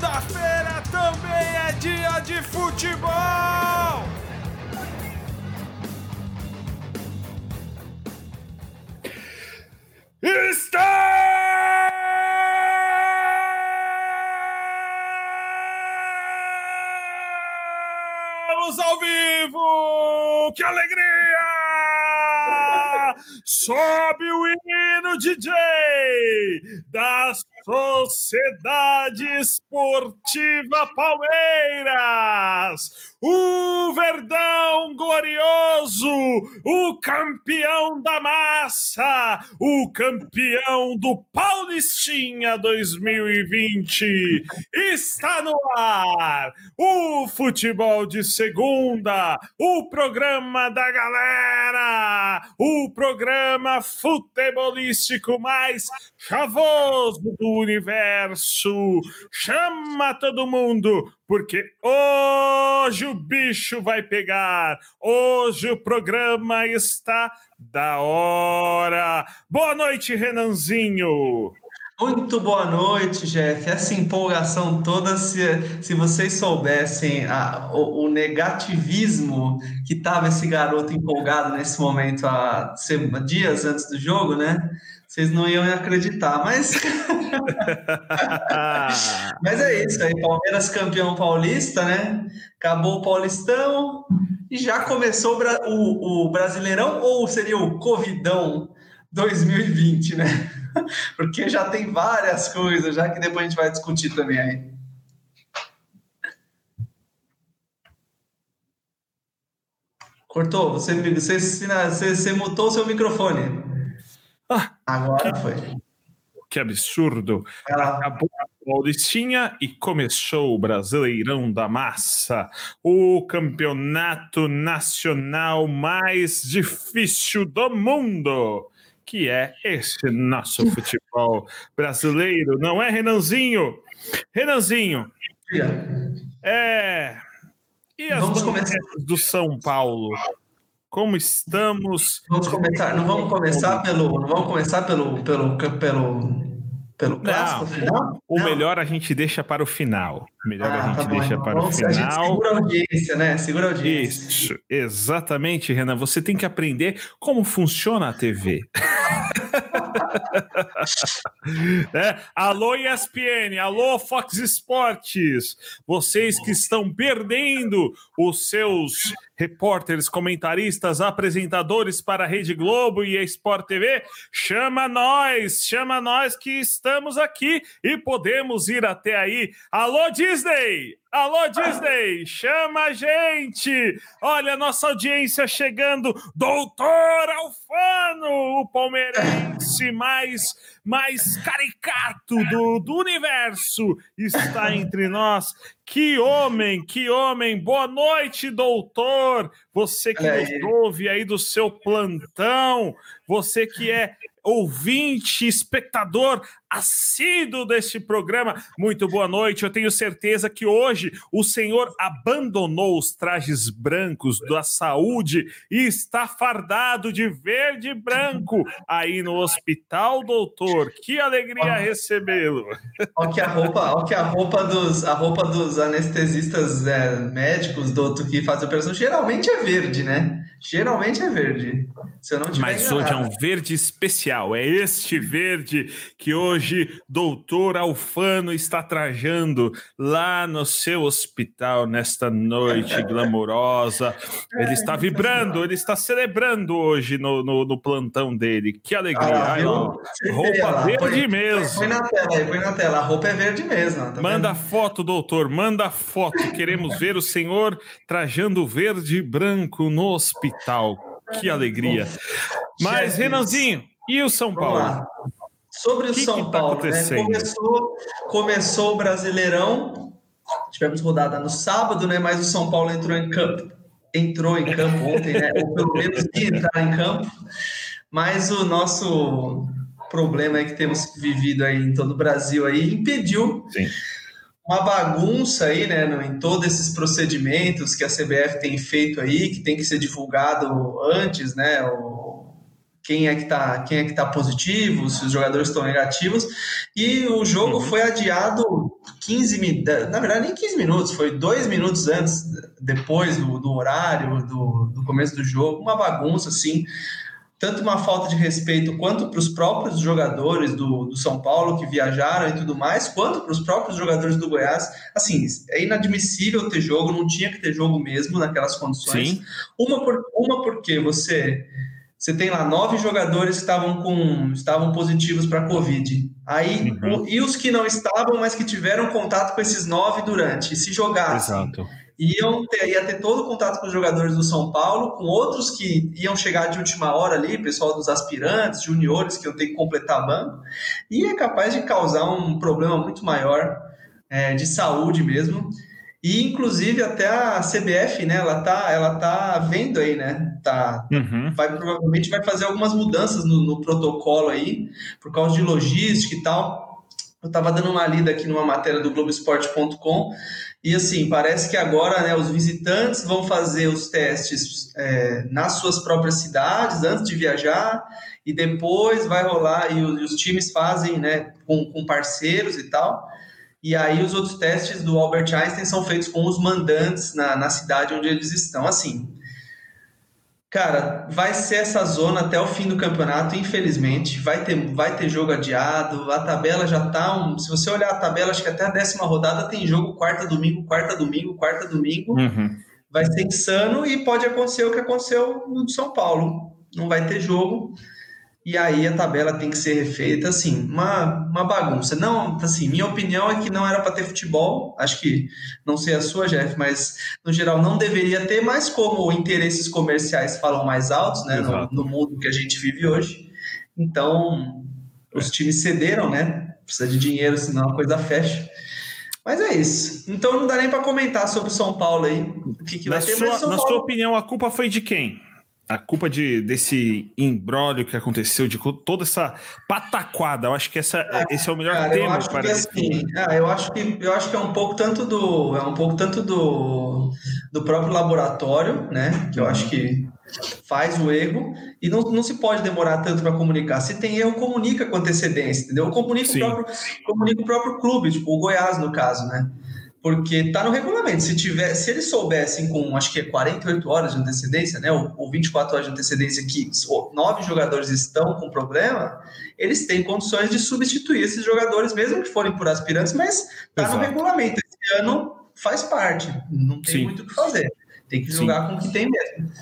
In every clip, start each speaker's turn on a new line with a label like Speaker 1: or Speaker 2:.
Speaker 1: Segunda-feira também é dia de futebol! Estamos ao vivo! Que alegria! Sobe o hino, DJ! Da Sociedade Esportiva Palmeiras! O Verdão glorioso, o campeão da massa, o campeão do Paulistinha 2020, está no ar. O futebol de segunda, o programa da galera, o programa futebolístico mais chavoso do universo. Chama todo mundo, porque hoje o bicho vai pegar. Hoje o programa está da hora. Boa noite, Renanzinho.
Speaker 2: Muito boa noite, Jeff. Essa empolgação toda, se, se vocês soubessem a, o, o, negativismo que estava esse garoto empolgado nesse momento, há dias antes do jogo, né? Vocês não iam acreditar, mas. mas é isso aí, Palmeiras campeão paulista, né? Acabou o Paulistão e já começou o, o Brasileirão, ou seria o Covidão 2020, né? Porque já tem várias coisas, já que depois a gente vai discutir também aí. Cortou, você, você, você, você mutou o seu microfone.
Speaker 1: Agora que, foi. Que absurdo. Acabou a Paulistinha e começou o Brasileirão da Massa, o campeonato nacional mais difícil do mundo que é esse nosso futebol brasileiro, não é, Renanzinho? Renanzinho, é. E as vamos começar do São Paulo? Como estamos?
Speaker 2: Vamos começar, não vamos começar pelo, não vamos começar pelo, pelo, pelo pelo clássico
Speaker 1: não, final? O não. melhor a gente deixa para o final. O melhor ah, a gente tá deixa bom, para o final. A gente
Speaker 2: segura a audiência, né? Segura a audiência.
Speaker 1: Isso, exatamente, Renan. Você tem que aprender como funciona a TV. é, alô ESPN, alô Fox Sports, vocês que estão perdendo os seus repórteres, comentaristas, apresentadores para a Rede Globo e a Sport TV, chama nós, chama nós que estamos aqui e podemos ir até aí. Alô Disney, Alô, Disney, chama a gente! Olha a nossa audiência chegando. Doutor Alfano, o palmeirense mais, mais caricato do, do universo, está entre nós. Que homem, que homem! Boa noite, doutor! Você que nos ouve aí do seu plantão, você que é ouvinte, espectador assíduo deste programa. Muito boa noite. Eu tenho certeza que hoje o senhor abandonou os trajes brancos da saúde e está fardado de verde e branco aí no hospital, doutor. Que alegria recebê-lo.
Speaker 2: Olha que a roupa, olha que a roupa dos, a roupa dos anestesistas é, médicos, doutor, que fazem operação, geralmente é verde, né? Geralmente é verde.
Speaker 1: Se eu não Mas enganado. hoje é um verde especial. É este verde que hoje doutor Alfano está trajando lá no seu hospital nesta noite glamourosa. Ele está vibrando, ele está celebrando hoje no, no, no plantão dele. Que alegria. Ah, Ai, roupa verde põe, mesmo.
Speaker 2: Põe na tela aí, põe na tela. A roupa é verde mesmo.
Speaker 1: Tá manda vendo? foto, doutor. Manda foto. Queremos ver o senhor trajando verde e branco no hospital. Que alegria. Mas, Renanzinho, e o São Paulo?
Speaker 2: Sobre o que São que tá Paulo, né? começou, começou o Brasileirão, tivemos rodada no sábado, né? Mas o São Paulo entrou em campo, entrou em campo ontem, né? Ou pelo menos entrar em campo. Mas o nosso problema é que temos vivido aí em todo o Brasil aí impediu Sim uma bagunça aí, né, em todos esses procedimentos que a CBF tem feito aí, que tem que ser divulgado antes, né, o, quem é que tá, quem é que tá positivo, se os jogadores estão negativos, e o jogo uhum. foi adiado 15 na verdade nem 15 minutos, foi dois minutos antes, depois do, do horário, do, do começo do jogo, uma bagunça assim tanto uma falta de respeito quanto para os próprios jogadores do, do, São Paulo que viajaram e tudo mais, quanto para os próprios jogadores do Goiás. Assim, é inadmissível ter jogo, não tinha que ter jogo mesmo naquelas condições. Sim. Uma, por, uma porque você você tem lá nove jogadores que estavam com estavam positivos para Covid. Aí uhum. e os que não estavam, mas que tiveram contato com esses nove durante, se jogassem. Exato iam ter, ia ter todo o contato com os jogadores do São Paulo, com outros que iam chegar de última hora ali, pessoal dos aspirantes, juniores, que eu tenho que completar a banco, e é capaz de causar um problema muito maior é, de saúde mesmo. E inclusive até a CBF, né, ela tá, ela tá vendo aí, né? Tá, uhum. vai provavelmente vai fazer algumas mudanças no, no protocolo aí, por causa de logística e tal. Eu estava dando uma lida aqui numa matéria do Globoesporte.com e assim, parece que agora né, os visitantes vão fazer os testes é, nas suas próprias cidades antes de viajar, e depois vai rolar, e os, e os times fazem né, com, com, parceiros e tal. E aí os outros testes do Albert Einstein são feitos com os mandantes na, na cidade onde eles estão. Assim, Cara, vai ser essa zona até o fim do campeonato, infelizmente. Vai ter, vai ter jogo adiado. A tabela já tá. Um, se você olhar a tabela, acho que até a décima rodada tem jogo quarta, domingo, quarta, domingo, quarta, domingo. Uhum. Vai ser insano e pode acontecer o que aconteceu no São Paulo. Não vai ter jogo e aí a tabela tem que ser refeita, assim, uma, uma bagunça. Não, assim, minha opinião é que não era para ter futebol, acho que, não sei a sua, Jeff, mas no geral não deveria ter, mas como interesses comerciais falam mais altos, né, no, no, mundo que a gente vive hoje, então os é. times cederam, né, precisa de dinheiro, senão a coisa fecha. Mas é isso. Então não dá nem para comentar sobre o São Paulo aí. O que, que
Speaker 1: vai
Speaker 2: na
Speaker 1: ter, sua, Na sua opinião, a culpa foi de quem? A culpa de, desse embrólio que aconteceu, de toda essa pataquada, eu acho que essa, ah, esse é o melhor cara, tema
Speaker 2: para que, assim, ah, eu acho que eu acho que é um pouco tanto do é um pouco tanto do, do próprio laboratório, né? Que eu acho que faz o erro e não, não se pode demorar tanto para comunicar. Se tem erro, comunica com antecedência, entendeu? Comunica o, próprio, comunica o próprio clube, tipo o Goiás no caso, né? Porque está no regulamento. Se tiver, se eles soubessem com acho que é 48 horas de antecedência, né, ou, ou 24 horas de antecedência que nove jogadores estão com problema, eles têm condições de substituir esses jogadores, mesmo que forem por aspirantes, mas está no regulamento. Esse ano faz parte, não tem Sim. muito o que fazer. Tem que jogar Sim. com o que tem mesmo.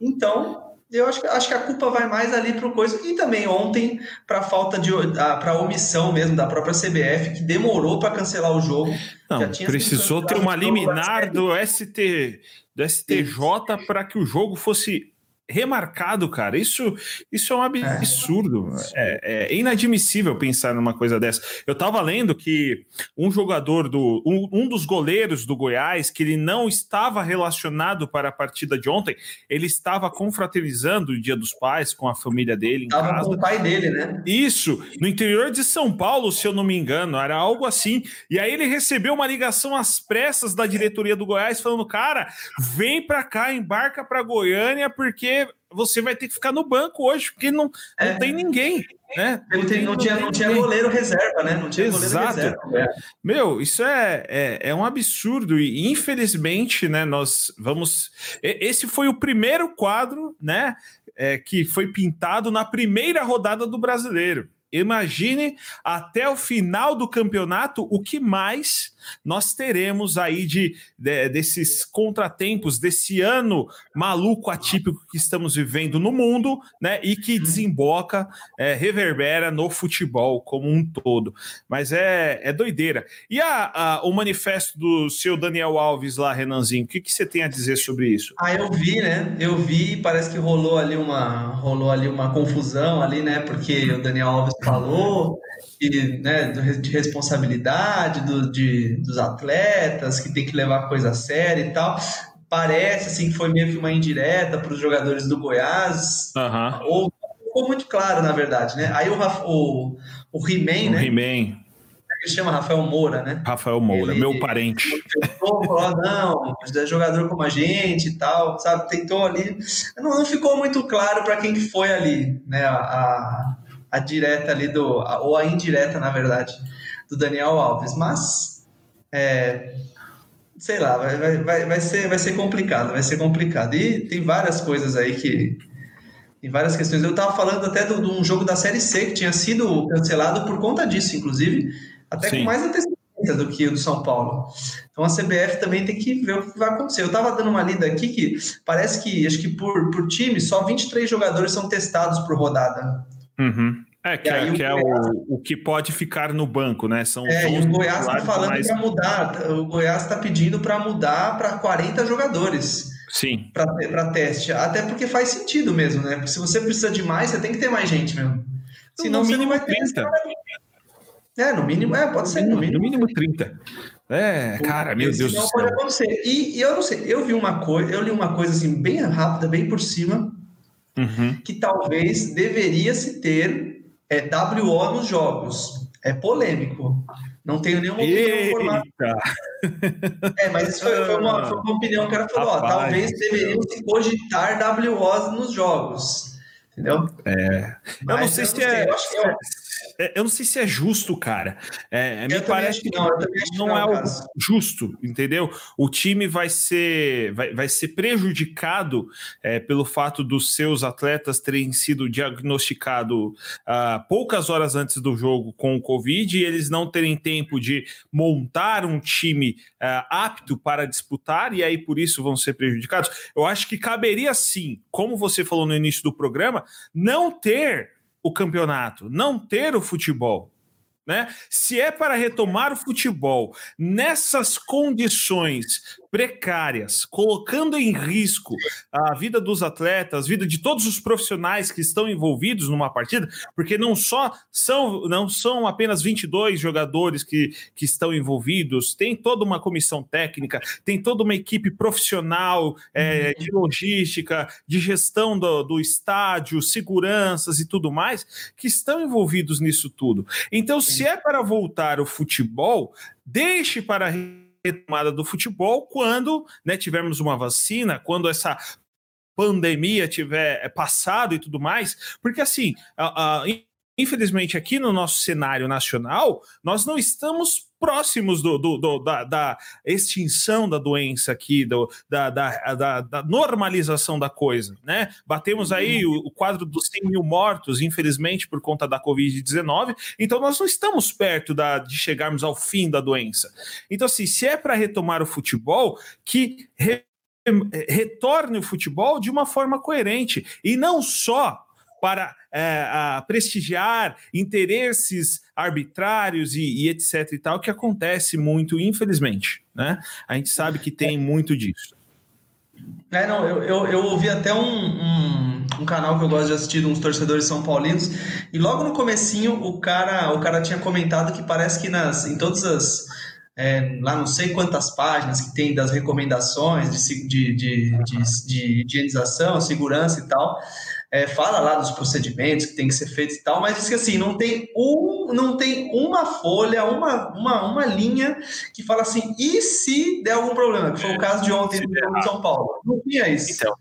Speaker 2: Então, eu acho, acho que a culpa vai mais ali para o coisa. E também ontem, para a falta de. para omissão mesmo da própria CBF, que demorou para cancelar o jogo.
Speaker 1: Não, precisou ter uma liminar do, ST, do STJ para que o jogo fosse remarcado, cara. Isso, isso é um é. absurdo. É. É, é, inadmissível pensar numa coisa dessa. Eu tava lendo que um jogador do. Um, um, dos goleiros do Goiás, que ele não estava relacionado para a partida de ontem, ele estava confraternizando o Dia dos Pais com a família dele.
Speaker 2: Estava com o pai dele, né?
Speaker 1: Isso, no interior de São Paulo, se eu não me engano, era algo assim. E aí ele recebeu uma ligação às pressas da diretoria do Goiás falando: cara, vem para cá, embarca para Goiânia, porque você vai ter que ficar no banco hoje, porque não, é. não tem ninguém. Né?
Speaker 2: Não, tem, não, tinha, não tinha goleiro reserva, né? Não tinha Exato. goleiro reserva. É.
Speaker 1: Meu, isso é, é, é, um absurdo e infelizmente, né? Nós vamos. Esse foi o primeiro quadro, né? É, que foi pintado na primeira rodada do brasileiro. Imagine até o final do campeonato o que mais nós teremos aí de, de, desses contratempos desse ano maluco atípico que estamos vivendo no mundo, né? E que uhum. desemboca, é, reverbera no futebol como um todo. Mas é, é doideira. E a, a, o manifesto do seu Daniel Alves lá, Renanzinho, o que, que você tem a dizer sobre isso?
Speaker 2: Ah, eu vi, né? Eu vi, parece que rolou ali uma rolou ali uma confusão ali, né? Porque o Daniel Alves falou de, né, de responsabilidade do, de, dos atletas, que tem que levar a coisa a sério e tal. Parece assim que foi meio que uma indireta para os jogadores do Goiás, uhum. ou ficou muito claro, na verdade, né? Aí o, o, o He-Man, né?
Speaker 1: He-Man.
Speaker 2: Ele chama Rafael Moura, né?
Speaker 1: Rafael Moura, ele, meu parente.
Speaker 2: Tentou falar, não, é jogador como a gente e tal, sabe? Tentou ali. Não, não ficou muito claro para quem que foi ali, né? A, a, direta ali do. A, ou a indireta, na verdade, do Daniel Alves, mas é, sei lá, vai, vai, vai, ser, vai ser complicado, vai ser complicado. E tem várias coisas aí que. Tem várias questões. Eu estava falando até de um jogo da Série C que tinha sido cancelado por conta disso, inclusive, até Sim. com mais antecedência do que o do São Paulo. Então a CBF também tem que ver o que vai acontecer. Eu estava dando uma lida aqui que parece que, acho que por, por time, só 23 jogadores são testados por rodada.
Speaker 1: Uhum. É, que, é, que é o, o, que pode ficar no banco, né? São
Speaker 2: é, e o Goiás está falando mais... para mudar. O Goiás está pedindo para mudar para 40 jogadores.
Speaker 1: Sim.
Speaker 2: Para teste. Até porque faz sentido mesmo, né? Porque se você precisa de mais, você tem que ter mais gente mesmo.
Speaker 1: Senão no mínimo você não vai 30.
Speaker 2: É, no mínimo, é, pode ser. No mínimo,
Speaker 1: no mínimo 30. É, cara, meu Deus do céu. Pode
Speaker 2: acontecer. E, e, eu não sei, eu vi uma coisa, eu li uma coisa assim, bem rápida, bem por cima, uhum. que talvez deveria se ter é, WO nos jogos. É polêmico. Não tenho nenhuma opinião formada. É, mas isso foi, foi, uma, foi uma opinião que ela falou. Ó, talvez deveriam se cogitar WOs nos jogos. Entendeu?
Speaker 1: É. eu não sei se é. Eu acho que é é, eu não sei se é justo, cara. É, me parece que não, não, é algo justo, entendeu? O time vai ser, vai, vai ser prejudicado é, pelo fato dos seus atletas terem sido diagnosticados uh, poucas horas antes do jogo com o Covid e eles não terem tempo de montar um time uh, apto para disputar e aí por isso vão ser prejudicados. Eu acho que caberia sim, como você falou no início do programa, não ter o campeonato, não ter o futebol. Né? Se é para retomar o futebol nessas condições precárias, colocando em risco a vida dos atletas, a vida de todos os profissionais que estão envolvidos numa partida, porque não só são não são apenas 22 jogadores que, que estão envolvidos, tem toda uma comissão técnica, tem toda uma equipe profissional é, uhum. de logística, de gestão do, do estádio, seguranças e tudo mais, que estão envolvidos nisso tudo. Então, se é para voltar o futebol, deixe para retomada do futebol quando né, tivermos uma vacina, quando essa pandemia tiver passado e tudo mais, porque assim, infelizmente aqui no nosso cenário nacional, nós não estamos próximos do, do, do da, da, extinção da doença aqui, do, da, da, da, normalização da coisa, né? Batemos aí o, o, quadro dos 100 mil mortos, infelizmente, por conta da Covid-19, então nós não estamos perto da, de chegarmos ao fim da doença. Então, assim, se é para retomar o futebol, que re, retorne o futebol de uma forma coerente, e não só para é, prestigiar interesses arbitrários e, e, etc e tal, que acontece muito, infelizmente, né? A gente sabe que tem muito disso.
Speaker 2: É, não, eu, eu, eu ouvi até um, um, um, canal que eu gosto de assistir, uns torcedores são paulinos, e logo no comecinho o cara, o cara tinha comentado que parece que nas, em todas as, é, lá não sei quantas páginas que tem das recomendações de, de, de, de, de higienização, segurança e tal, é, fala lá dos procedimentos que tem que ser feitos e tal, mas diz que assim, não tem, um, não tem uma folha, uma, uma, uma linha que fala assim, e se der algum problema? Que foi o caso de ontem no São Paulo. Não tinha isso. Então,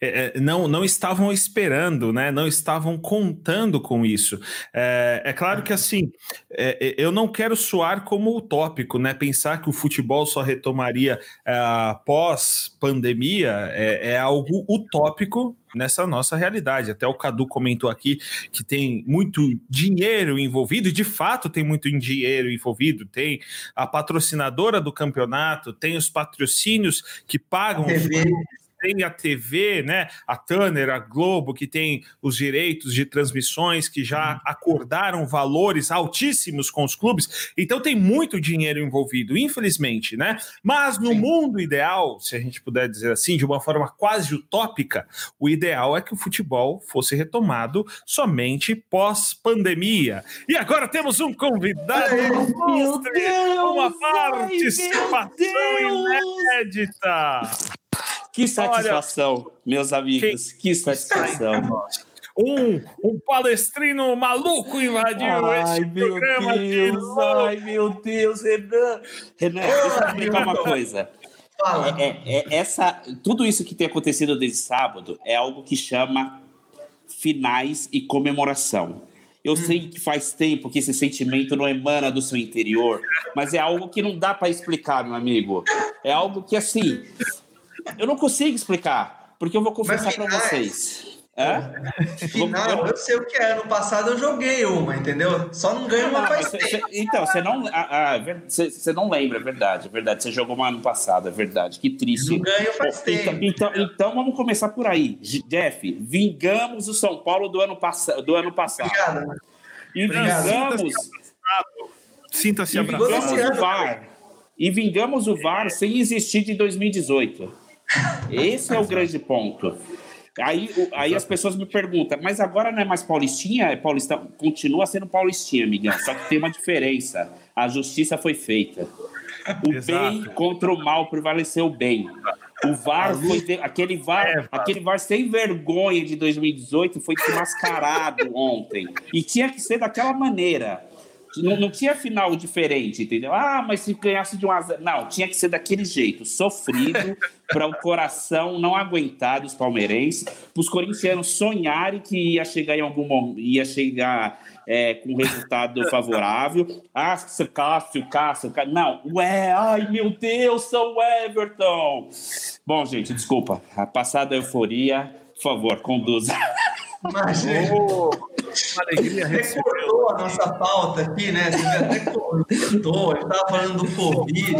Speaker 1: é, é, não, não estavam esperando, né? não estavam contando com isso. É, é claro que assim, é, é eu não quero soar como utópico, né? Pensar que o futebol só retomaria após é, pandemia é, algo utópico nessa nossa realidade. Até o Cadu comentou aqui que tem muito dinheiro envolvido, e de fato tem muito dinheiro envolvido. Tem a patrocinadora do campeonato, tem os patrocínios que pagam. TV tem a TV, né? A Tanner, a Globo, que tem os direitos de transmissões, que já uhum. acordaram valores altíssimos com os clubes. Então tem muito dinheiro envolvido, infelizmente, né? Mas no Sim. mundo ideal, se a gente puder dizer assim, de uma forma quase utópica, o ideal é que o futebol fosse retomado somente pós-pandemia. E agora temos um convidado ilustre, uma participação inédita.
Speaker 3: Que satisfação, Olha, meus amigos, que, que satisfação.
Speaker 1: Um, um palestrino maluco invadiu ai, esse programa.
Speaker 3: Deus, ai, meu Deus, Renan. Renan, deixa eu explicar uma coisa. É, é, é, essa, tudo isso que tem acontecido desde sábado é algo que chama finais e comemoração. Eu hum. sei que faz tempo que esse sentimento não emana do seu interior, mas é algo que não dá para explicar, meu amigo. É algo que, assim, eu não consigo explicar, porque eu vou confessar para vocês.
Speaker 2: É? Final, eu sei o que é. Ano passado eu joguei uma, entendeu? Só não ganho uma faz tempo.
Speaker 3: Então, você não, ah, ah, você não lembra, é verdade, é verdade. Você jogou uma ano passado, é verdade. Que triste.
Speaker 2: Não ganho faz
Speaker 3: então, tempo. Então, então, vamos começar por aí. Jeff, vingamos o São Paulo do ano, pass do ano passado. Obrigado. E vingamos...
Speaker 1: Sinta-se
Speaker 3: abraçado. Vingamos o VAR. E vingamos o VAR sem existir de 2018. Esse é o grande ponto. Aí, aí as pessoas me perguntam, mas agora não é mais paulistinha? É paulista, continua sendo paulistinha, amigão. Só que tem uma diferença. A justiça foi feita. O Exato. bem contra o mal prevaleceu o bem. O VAR foi aquele VAR, é, aquele VAR sem vergonha de 2018 foi desmascarado ontem. E tinha que ser daquela maneira. Não, não, tinha final diferente, entendeu? Ah, mas se ganhasse de um azar. Não, tinha que ser daquele jeito, sofrido, para o coração não aguentar dos palmeirenses, para os corintianos sonharem que ia chegar em algum momento, ia chegar é, com resultado favorável. Ah, Cássio, Cássio, Cássio. Não, ué, ai meu Deus, São Everton. Bom, gente, desculpa. A passada euforia, por favor, conduza.
Speaker 2: Imagina. Oh, uma alegria Recordou a nossa pauta aqui, né? Você até cortou, ele estava falando do Covid.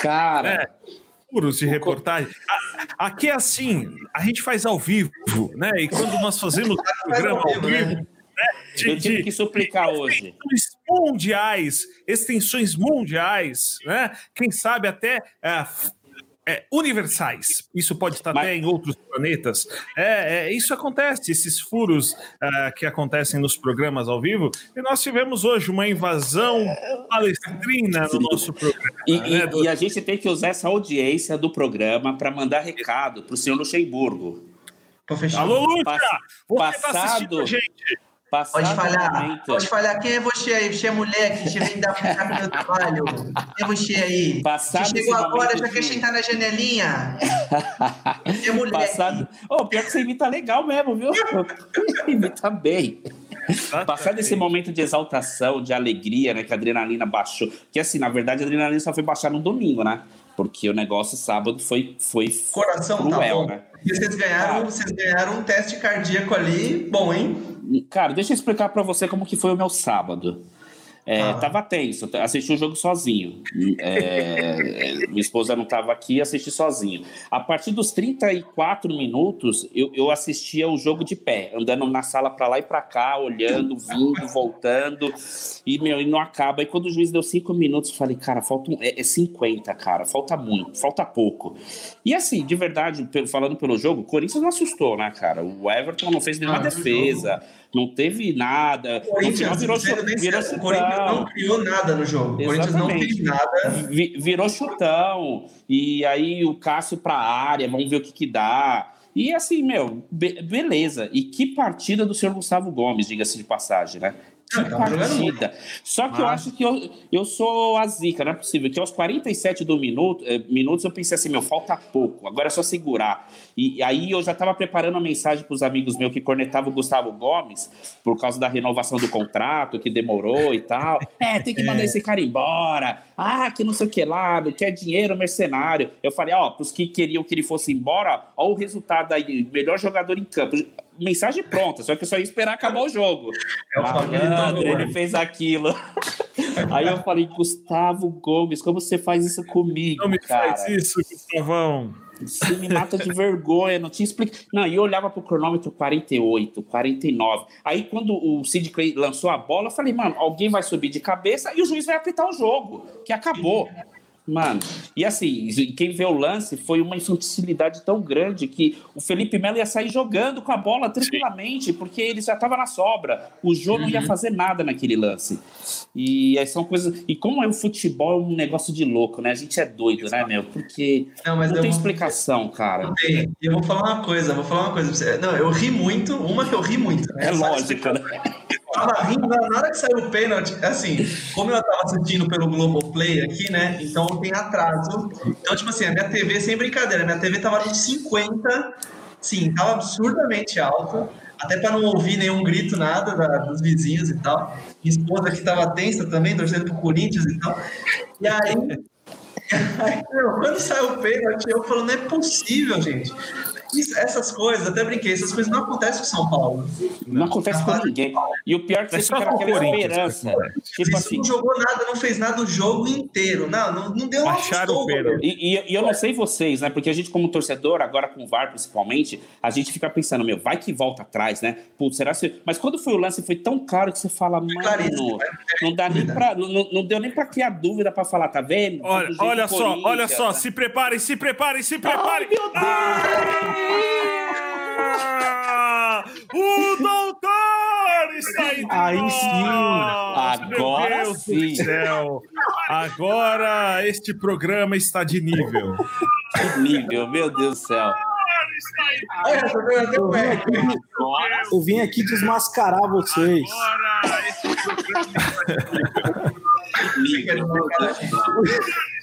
Speaker 3: Cara. É
Speaker 1: furos de reportagem. Aqui é assim, a gente faz ao vivo, né? E quando nós fazemos o programa ao vivo, né?
Speaker 3: De, Eu tive que suplicar hoje.
Speaker 1: Mundiais, extensões mundiais, né? Quem sabe até é, é, universais. Isso pode estar Mas... até em outros planetas. É, é isso acontece, esses furos uh, que acontecem nos programas ao vivo. E nós tivemos hoje uma invasão palestrina no nosso programa.
Speaker 3: E, né, do... e a gente tem que usar essa audiência do programa para mandar recado para o senhor Luxemburgo.
Speaker 1: Alô, Lúcia!
Speaker 3: Você tá passado, tá gente?
Speaker 2: Passado pode falhar, momento. pode falhar. Quem é você aí? Você é mulher que vem dar pro meu trabalho. Quem é você aí?
Speaker 3: Passado
Speaker 2: você chegou agora, já quer sentar na janelinha?
Speaker 3: Quem é mulher. Passado... Oh, pior que você imita legal mesmo, viu? imita bem. Passado esse momento de exaltação, de alegria, né? Que a adrenalina baixou. Que assim, na verdade, a adrenalina só foi baixar no domingo, né? Porque o negócio sábado foi, foi
Speaker 2: Coração tá cruel, tá né? E vocês ganharam, vocês ganharam um teste cardíaco ali, bom, hein?
Speaker 3: Cara, deixa eu explicar para você como que foi o meu sábado. É, ah. Tava tenso, assisti o jogo sozinho. É, minha esposa não estava aqui, assisti sozinho. A partir dos 34 minutos, eu, eu assistia o jogo de pé, andando na sala para lá e para cá, olhando, vindo, voltando, e, meu, e não acaba. E quando o juiz deu cinco minutos, eu falei, cara, falta um, é, é 50, cara, falta muito, falta pouco. E assim, de verdade, falando pelo jogo, o Corinthians não assustou, né, cara? O Everton não fez nenhuma ah, defesa não teve nada.
Speaker 2: O Corinthians, virou, virou chutão. Corinthians não criou nada no jogo. O Corinthians não fez nada.
Speaker 3: Virou chutão. E aí o Cássio para a área, vamos ver o que, que dá. E assim, meu, be beleza. E que partida do senhor Gustavo Gomes, diga-se de passagem, né? Que tá partida. Só que eu acho que eu, eu sou a zica, não é possível. Que aos 47 do minuto, eh, minutos eu pensei assim, meu, falta pouco, agora é só segurar. E, e aí eu já estava preparando uma mensagem para os amigos meus que cornetavam o Gustavo Gomes por causa da renovação do contrato, que demorou e tal. É, tem que mandar é. esse cara embora. Ah, que não sei o que lá, quer dinheiro mercenário. Eu falei, ó, para os que queriam que ele fosse embora, ó o resultado aí, melhor jogador em campo mensagem pronta, só que eu só ia esperar acabar o jogo. É o ele fez aquilo. Aí eu falei, Gustavo Gomes, como você faz isso comigo?
Speaker 1: Não me
Speaker 3: cara?
Speaker 1: faz isso, Gustavão.
Speaker 3: Você me mata de vergonha, não tinha explicação. Não, e eu olhava pro cronômetro 48, 49. Aí quando o Sid Clay lançou a bola, eu falei, mano, alguém vai subir de cabeça e o juiz vai apitar o jogo, que acabou. Mano, e assim, quem vê o lance foi uma infantilidade tão grande que o Felipe Melo ia sair jogando com a bola tranquilamente, Sim. porque ele já estava na sobra. O Jô uhum. não ia uhum. fazer nada naquele lance. E aí são coisas. E como é o futebol, é um negócio de louco, né? A gente é doido, né, meu? Porque não, não tem vou... explicação, cara. Não
Speaker 2: tem. E eu vou falar uma coisa, vou falar uma coisa pra você. Não, eu ri muito, uma que eu ri muito.
Speaker 3: Né? É lógico, né?
Speaker 2: Tava rindo, na hora que saiu o pênalti, assim, como eu tava assistindo pelo Globoplay aqui, né? Então tem atraso. Então, tipo assim, a minha TV, sem brincadeira, minha TV tava nos 50, sim, tava absurdamente alta. até para não ouvir nenhum grito, nada da, dos vizinhos e tal. Minha esposa aqui estava tensa também, torcendo pro Corinthians e tal. E aí, quando saiu o pênalti, eu falando, não é possível, gente. Isso, essas coisas, até brinquei, essas coisas não acontecem com São Paulo.
Speaker 3: Não acontece com ninguém. E o pior é que você fica naquela esperança.
Speaker 2: Tipo assim, não jogou nada, não fez nada o jogo inteiro. Não, não, não deu
Speaker 1: Acharam o pênalti.
Speaker 3: E, e, e, eu não sei vocês, né? Porque a gente, como torcedor, agora com o VAR principalmente, a gente fica pensando, meu, vai que volta atrás, né? Putz, será que. Mas quando foi o lance, foi tão claro que você fala, mano, não dá nem pra. Não, não deu nem pra criar dúvida pra falar, tá vendo?
Speaker 1: Olha, olha só, olha só, se preparem, se preparem, se preparem. Ai, meu Deus! Ah! O doutor está aí.
Speaker 3: Aí sim. Agora sim.
Speaker 1: Céu. Agora este programa está de nível.
Speaker 3: Que nível, meu Deus do céu.
Speaker 4: Eu vim aqui desmascarar vocês. Agora esse programa está de nível.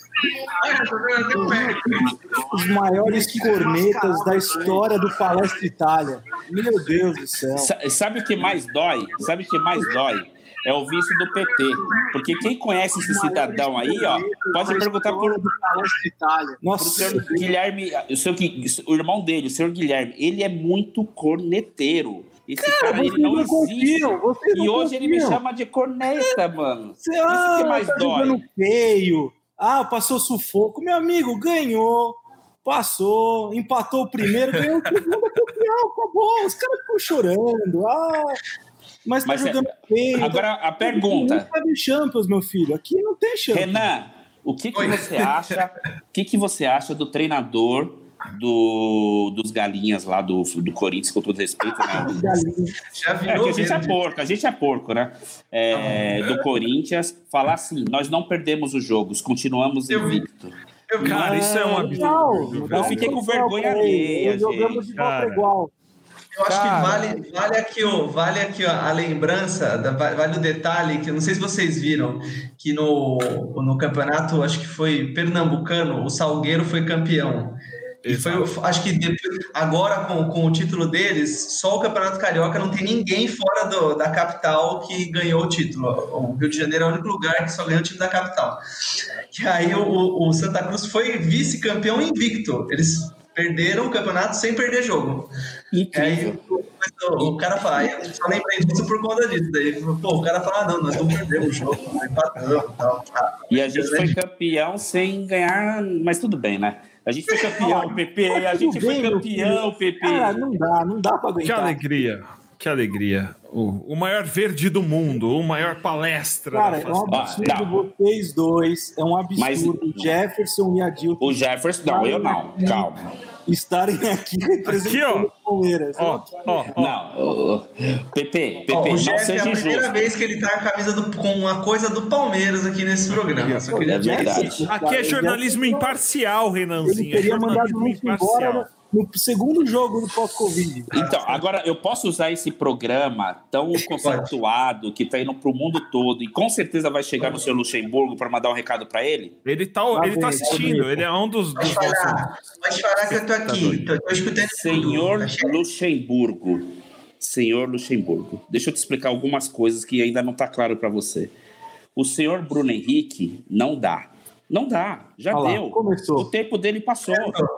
Speaker 4: Os maiores cornetas da história do Palestra Itália. Meu Deus do céu.
Speaker 3: Sabe o que mais dói? Sabe o que mais dói? É o vice do PT. Porque quem conhece esse cidadão aí, ó, pode perguntar por. Nossa, o senhor Guilherme, o, senhor, o irmão dele, o senhor Guilherme, ele é muito corneteiro. Esse cara, cara ele não, não existe. e hoje ele me chama de corneta, mano.
Speaker 4: Você, ah, Isso que mais tá dói. feio. Ah, passou sufoco. Meu amigo, ganhou. Passou, empatou o primeiro, ganhou o segundo, campeão, acabou. Os caras ficam chorando. Ah, mas tá mas é, jogando
Speaker 3: bem. Agora a pergunta.
Speaker 4: Não tem Champions, meu filho. Aqui não tem Champions.
Speaker 3: Renan, o que, que você acha? O que, que você acha do treinador do, dos galinhas lá do, do Corinthians, com todo respeito, né? Já virou é, a gente é porco, a gente é porco, né? É, do Corinthians, falar assim: nós não perdemos os jogos, continuamos invicto.
Speaker 1: Eu, cara, isso é um absurdo.
Speaker 3: Eu fiquei com vergonha alheia.
Speaker 4: Jogamos de volta igual.
Speaker 2: Eu acho Cara. que vale, vale aqui, ó, vale aqui ó, a lembrança, vale o detalhe, que eu não sei se vocês viram, que no, no campeonato, acho que foi pernambucano, o Salgueiro foi campeão. E foi, acho que depois, agora com, com o título deles, só o Campeonato Carioca não tem ninguém fora do, da capital que ganhou o título. O Rio de Janeiro é o único lugar que só ganhou o time da capital. E aí o, o Santa Cruz foi vice-campeão invicto. Eles perderam o campeonato sem perder jogo. Aí, o, o cara fala, eu só lembrei disso por conta disso. Daí, pô, o cara fala, ah, não, nós não perdemos o jogo, empatamos e tal.
Speaker 3: E a gente foi campeão sem ganhar, mas tudo bem, né? A gente foi campeão, PP. A gente foi campeão, PP.
Speaker 4: Cara, não dá, não dá pra aguentar.
Speaker 1: Que alegria. Que alegria. O, o maior verde do mundo, o maior palestra.
Speaker 4: Cara, é um absurdo ah, vocês dois. É um absurdo. Mas,
Speaker 3: Jefferson
Speaker 4: e Adilson.
Speaker 3: O Jefferson, não, eu não. Calma
Speaker 4: estarem aqui representando
Speaker 1: o Palmeiras. Ó,
Speaker 3: ó, ó. Não, PP, PP, ó,
Speaker 2: o Jeff é a primeira justo. vez que ele tá com a camisa do, com uma coisa do Palmeiras aqui nesse programa. Só queria
Speaker 3: é
Speaker 1: Aqui é jornalismo imparcial, Renanzinho.
Speaker 4: Ele teria é mandado muito embora no segundo jogo do pós-Covid.
Speaker 3: Então, agora eu posso usar esse programa tão conceituado que está indo para o mundo todo e com certeza vai chegar no seu Luxemburgo para mandar um recado para ele?
Speaker 1: Ele está ele tá assistindo, ele é um dos. dos
Speaker 2: Pode falar, pode falar que eu estou aqui, estou escutando.
Speaker 3: Senhor Luxemburgo, senhor Luxemburgo, deixa eu te explicar algumas coisas que ainda não está claro para você. O senhor Bruno Henrique não dá. Não dá, já Olha deu. Lá,
Speaker 4: começou.
Speaker 3: O tempo dele passou,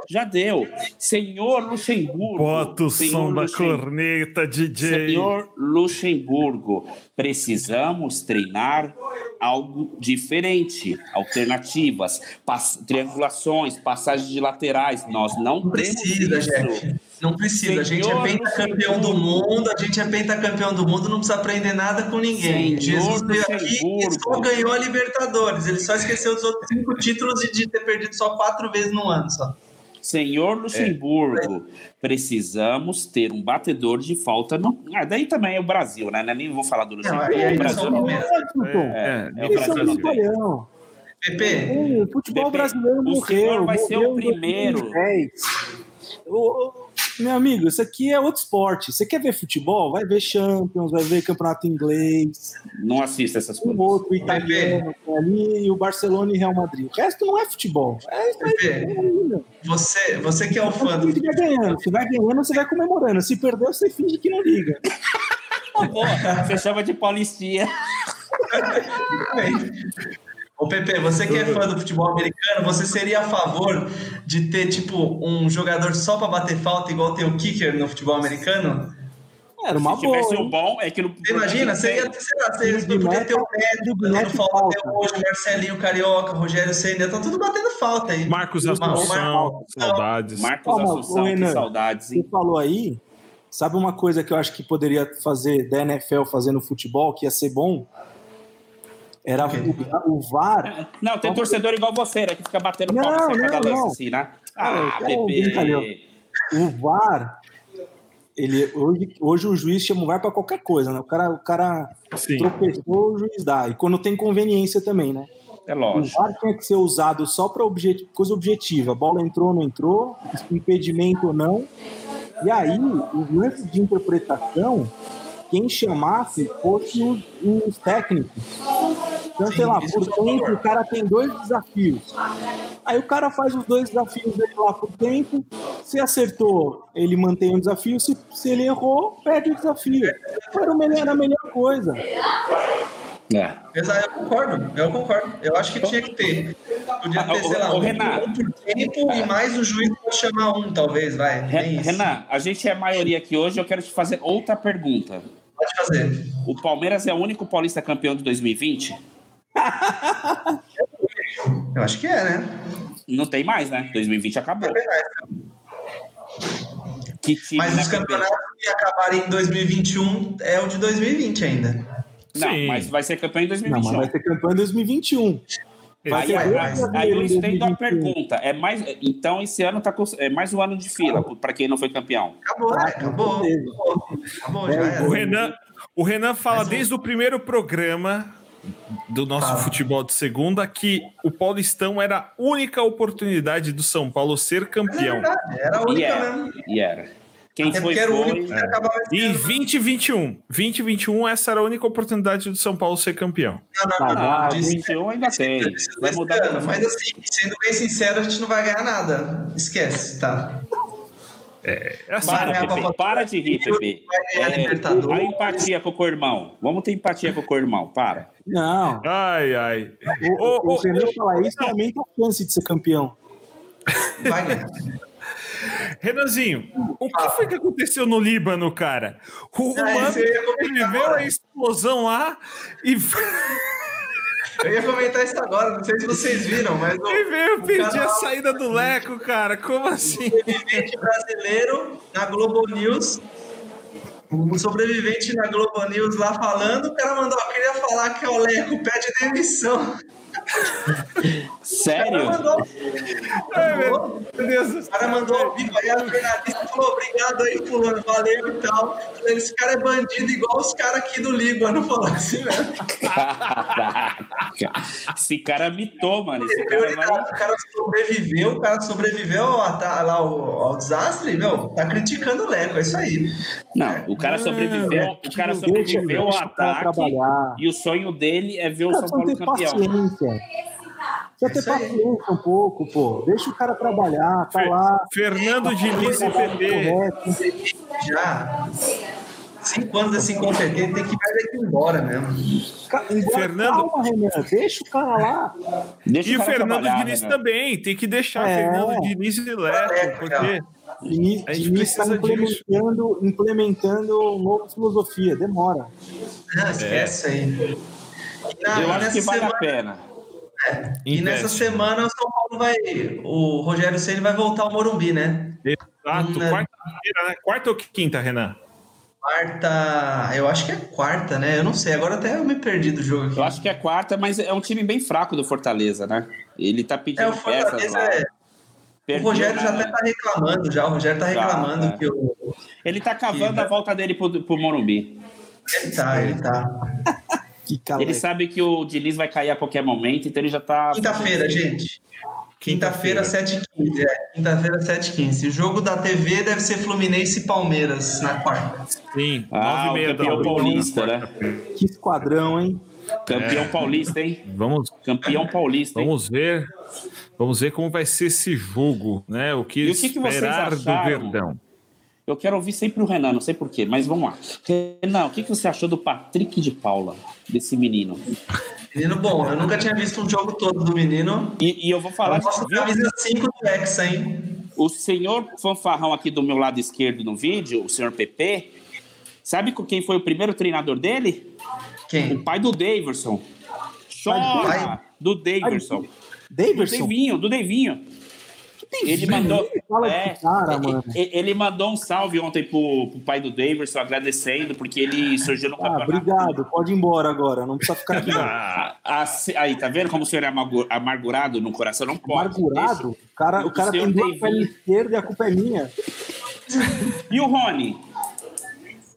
Speaker 3: já deu. Senhor Luxemburgo.
Speaker 1: Bota o som da corneta, DJ.
Speaker 3: Senhor Luxemburgo, precisamos treinar algo diferente, alternativas, pass triangulações, passagens de laterais. Nós não, não
Speaker 2: precisa, gente. Não precisa. Senhor, a gente é pentacampeão do mundo, a gente é pentacampeão do mundo, não precisa aprender nada com ninguém. Senhor Jesus veio aqui e só ganhou a Libertadores. Ele só esqueceu os outros cinco títulos e de ter perdido só quatro vezes no ano só.
Speaker 3: Senhor Luxemburgo, é. precisamos ter um batedor de falta. No... Ah, daí também é o Brasil, né? Nem vou falar do Luxemburgo. Não, é, o Brasil não. É,
Speaker 4: é, é, é o Brasil.
Speaker 2: Pepe,
Speaker 4: o futebol brasileiro morreu. O
Speaker 3: vai ser o primeiro.
Speaker 4: O, Meu amigo, isso aqui é outro esporte. Você quer ver futebol? Vai ver Champions, vai ver campeonato inglês.
Speaker 3: Não assista essas coisas.
Speaker 4: O outro italiano ali e o Barcelona e Real Madrid. O resto não é futebol. É,
Speaker 2: é você, você que é o fã
Speaker 4: do. Você vai ganhando. Se vai ganhando, você vai comemorando. Se perdeu, você finge que não liga.
Speaker 3: você chama de paulistinha.
Speaker 2: Ô Pepe, você que é fã do futebol americano, você seria a favor de ter, tipo, um jogador só para bater falta, igual tem o kicker no futebol americano?
Speaker 4: Era uma
Speaker 3: Se
Speaker 4: boa.
Speaker 3: tivesse um bom, é que não.
Speaker 2: Você imagina, você ia, sei lá, você ter o Neto, dando falta até hoje, Marcelinho Carioca, Rogério Senna, tá tudo batendo falta aí.
Speaker 1: Marcos Assunção, saudades.
Speaker 3: Marcos oh, Assunção, Renan, que saudades.
Speaker 4: Hein? Você falou aí, sabe uma coisa que eu acho que poderia fazer da NFL fazer no futebol, que ia ser bom? Era o, o, VAR.
Speaker 3: Não, tem torcedor igual você, né? Que fica batendo não, palma não, cada lance, assim, né?
Speaker 4: Ah, Pepe. O VAR, ele, hoje, hoje o juiz chama o VAR para qualquer coisa, né? O cara, o cara tropeçou, o juiz dá. E quando tem conveniência também, né?
Speaker 3: É lógico.
Speaker 4: O VAR tinha que ser usado só para objet... coisa objetiva. A bola entrou, não entrou, impedimento ou não. E aí, os lances de interpretação quem chamasse fosse os, os técnicos. Então, sei lá, por tempo, o cara tem dois desafios. Aí o cara faz os dois desafios dele lá por tempo. Se acertou, ele mantém o desafio. Se, se ele errou, perde o desafio. Era, o melhor, era a melhor coisa.
Speaker 2: É. Eu concordo, eu concordo. Eu acho que tinha que ter. Podia ter, sei lá, um, por tempo e mais o juiz para chamar um, talvez, vai.
Speaker 3: Renan, a gente é a maioria aqui hoje, eu quero te fazer outra pergunta.
Speaker 2: Pode fazer.
Speaker 3: O Palmeiras é o único paulista campeão de 2020?
Speaker 2: Eu acho que é, né?
Speaker 3: Não tem mais, né? 2020 acabou. É
Speaker 2: Mas os campeonatos que acabarem em 2021 é o de 2020 ainda.
Speaker 3: Não, Sim. mas vai ser campeão em 2021. Não, mas
Speaker 4: vai ser campeão em 2021.
Speaker 3: Aí, aí, aí, eu estendo a pergunta. É mais, então, esse ano tá com, é mais um ano de fila para quem não foi campeão.
Speaker 2: Acabou, né? acabou. Acabou, acabou já
Speaker 1: era. O Renan, o Renan fala desde o primeiro programa do nosso ah. futebol de segunda que o Paulistão era a única oportunidade do São Paulo ser campeão.
Speaker 2: É era a única
Speaker 3: e era,
Speaker 2: mesmo.
Speaker 3: E era. Quem
Speaker 2: Até
Speaker 3: foi,
Speaker 2: era
Speaker 3: foi.
Speaker 2: Único, é.
Speaker 1: E 2021. 2021, essa era a única oportunidade do São Paulo ser campeão.
Speaker 2: Não, não, não.
Speaker 3: Ah, 21 ainda tem. Vai mudar
Speaker 2: mas assim, sendo bem sincero, a gente não vai ganhar nada. Esquece, tá?
Speaker 3: É, é assim, para, Pepe, para de rir, Pepe. É, a empatia com o co-irmão. Vamos ter empatia com o co-irmão, para.
Speaker 4: Não.
Speaker 1: Ai, ai.
Speaker 4: O, o, o, o falar isso aumenta a chance de ser campeão.
Speaker 2: Vai ganhar.
Speaker 1: Renanzinho, o que foi que aconteceu no Líbano, cara? O ah, mano viveu a explosão lá e.
Speaker 2: Eu ia comentar isso agora, não sei se vocês viram, mas.
Speaker 1: Ele veio pedir a saída do Leco, cara. Como assim?
Speaker 2: Sobrevivente brasileiro na Globo News. Um sobrevivente na Globo News lá falando, o cara mandou, eu queria falar que o Leco pede demissão.
Speaker 3: Sério? O cara mandou,
Speaker 2: o cara mandou ao vivo, aí a jornalista falou, obrigado aí, fulano, valeu e tal. Esse cara é bandido igual os caras aqui do Líbano, falou assim, velho.
Speaker 3: Esse cara mitou, mano. Esse cara, vai...
Speaker 2: o cara sobreviveu, o cara sobreviveu ao, lá, ao, ao desastre, meu, tá criticando o Leco, é isso aí.
Speaker 3: Não, o cara sobreviveu, o cara sobreviveu ao ataque e o sonho dele é ver o São Paulo campeão.
Speaker 4: Paciência. Precisa ter paciência um pouco, pô. Deixa o cara trabalhar, tá lá.
Speaker 1: Fernando Diniz e
Speaker 2: PP. Já. Cinco anos desse incompetente tem que ir embora mesmo.
Speaker 1: Embora, Fernando...
Speaker 4: Calma, Renan. Deixa o cara lá.
Speaker 1: Deixa e o, Fernando Diniz Renan. também. Tem que deixar é. Fernando Diniz e Leco, é, porque...
Speaker 4: Diniz, a gente Diniz está implementando, implementando nova filosofia. Demora.
Speaker 2: Não, esquece é. aí.
Speaker 3: Não, Eu acho que vale semana... a pena.
Speaker 2: É. E nessa semana o São Paulo vai. O Rogério Ceni vai voltar ao Morumbi, né?
Speaker 1: Exato. Hum, Quarta-feira, né? Quarta ou quinta, Renan?
Speaker 2: Quarta. Eu acho que é quarta, né? Eu não sei. Agora até eu me perdi do jogo aqui.
Speaker 3: Eu acho que é quarta, mas é um time bem fraco do Fortaleza, né? Ele tá pedindo é, o Fortaleza É...
Speaker 2: Perdeu, o Rogério já até tá reclamando, já. O Rogério tá reclamando já, é. que o.
Speaker 3: Ele tá cavando que... a volta dele pro, pro Morumbi.
Speaker 2: Ele tá, ele tá.
Speaker 3: ele sabe que o Diniz vai cair a qualquer momento, então ele já tá.
Speaker 2: Quinta-feira, gente. Quinta-feira, 7h15. É, quinta-feira, 7h15. O jogo da TV deve ser Fluminense e Palmeiras na quarta.
Speaker 1: Sim,
Speaker 3: ah, 9 campeão paulista, né?
Speaker 4: Que esquadrão, hein?
Speaker 3: Campeão é. paulista, hein?
Speaker 1: Vamos,
Speaker 3: campeão paulista.
Speaker 1: Hein? Vamos ver. Vamos ver como vai ser esse jogo, né? O que, e o que esperar que do Verdão.
Speaker 3: Eu quero ouvir sempre o Renan, não sei porquê, mas vamos lá. Renan, o que, que você achou do Patrick de Paula, desse menino?
Speaker 2: Menino bom, eu nunca tinha visto um jogo todo do menino.
Speaker 3: E, e eu vou falar.
Speaker 2: Nossa, camisa 5 do Hexa, hein?
Speaker 3: O senhor fanfarrão aqui do meu lado esquerdo no vídeo, o senhor PP, sabe com quem foi o primeiro treinador dele?
Speaker 2: Quem?
Speaker 3: O pai do Daverson. Chora! Do Daverson.
Speaker 4: Daverson?
Speaker 3: Do Devinho, do Devinho. Ele mandou, é, cara, ele, ele, mandou um salve ontem pro, pro pai do Davidson, agradecendo, porque ele surgiu no ah,
Speaker 4: campeonato. Obrigado, pode ir embora agora, não precisa ficar aqui.
Speaker 3: ah, aí, tá vendo como o senhor é amargurado no coração? Não pode.
Speaker 4: Amargurado? O cara, o, o cara tem duas pernas esquerda e a culpa é minha.
Speaker 3: E o Rony?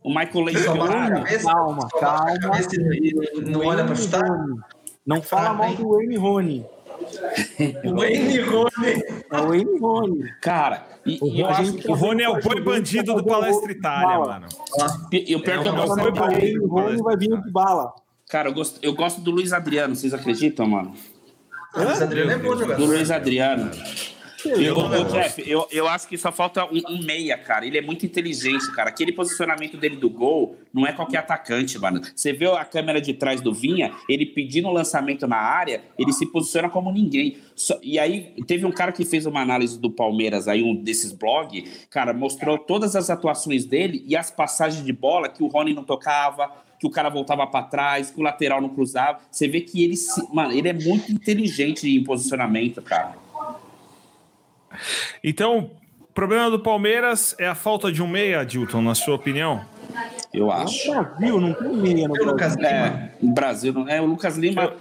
Speaker 3: O Michael Leite.
Speaker 4: Calma, calma.
Speaker 2: Não olha pra chutar?
Speaker 4: Não fala mal do Wayne Rony.
Speaker 2: Wayne Rony.
Speaker 4: É o Wayne Rony.
Speaker 3: Cara,
Speaker 1: e, o, e eu acho que o Rony é o boi bandido do Palestra Itália, mano.
Speaker 3: Eu perco é,
Speaker 4: o boi bandido. O Rony vai vir de bala.
Speaker 3: Cara, eu gosto, eu gosto do Luiz Adriano, vocês acreditam, mano?
Speaker 2: Luiz Adriano é bom jogador.
Speaker 3: Do Luiz Adriano. Eu, eu, Jeff, eu, eu acho que só falta um, um, meia, cara. Ele é muito inteligente, cara. Aquele posicionamento dele do gol não é qualquer atacante, mano. Você vê a câmera de trás do Vinha, ele pedindo o lançamento na área, ele se posiciona como ninguém. Só, e aí, teve um cara que fez uma análise do Palmeiras, aí, um desses blogs, cara, mostrou todas as atuações dele e as passagens de bola que o Rony não tocava, que o cara voltava para trás, que o lateral não cruzava. Você vê que ele, mano, ele é muito inteligente em posicionamento, cara.
Speaker 1: Então, o problema do Palmeiras é a falta de um meia, Dilton, na sua opinião?
Speaker 3: Eu acho.
Speaker 4: No Brasil, não tem meia no Brasil.
Speaker 3: É, no Brasil, não. É, o Lucas Lima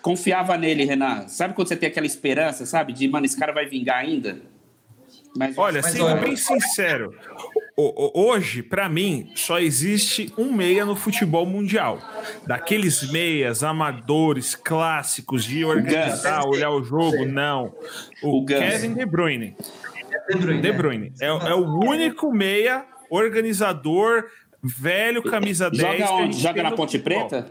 Speaker 3: confiava nele, Renan. Sabe quando você tem aquela esperança, sabe? De, mano, esse cara vai vingar ainda?
Speaker 1: Mas, Olha, mas, sendo bem sincero, hoje, para mim, só existe um meia no futebol mundial. Daqueles meias amadores clássicos de organizar, olhar o jogo, não. O, o Kevin De Bruyne. De Bruyne. De Bruyne. É, é o único meia organizador, velho, camisa 10.
Speaker 3: Joga onde? Joga na Ponte Preta?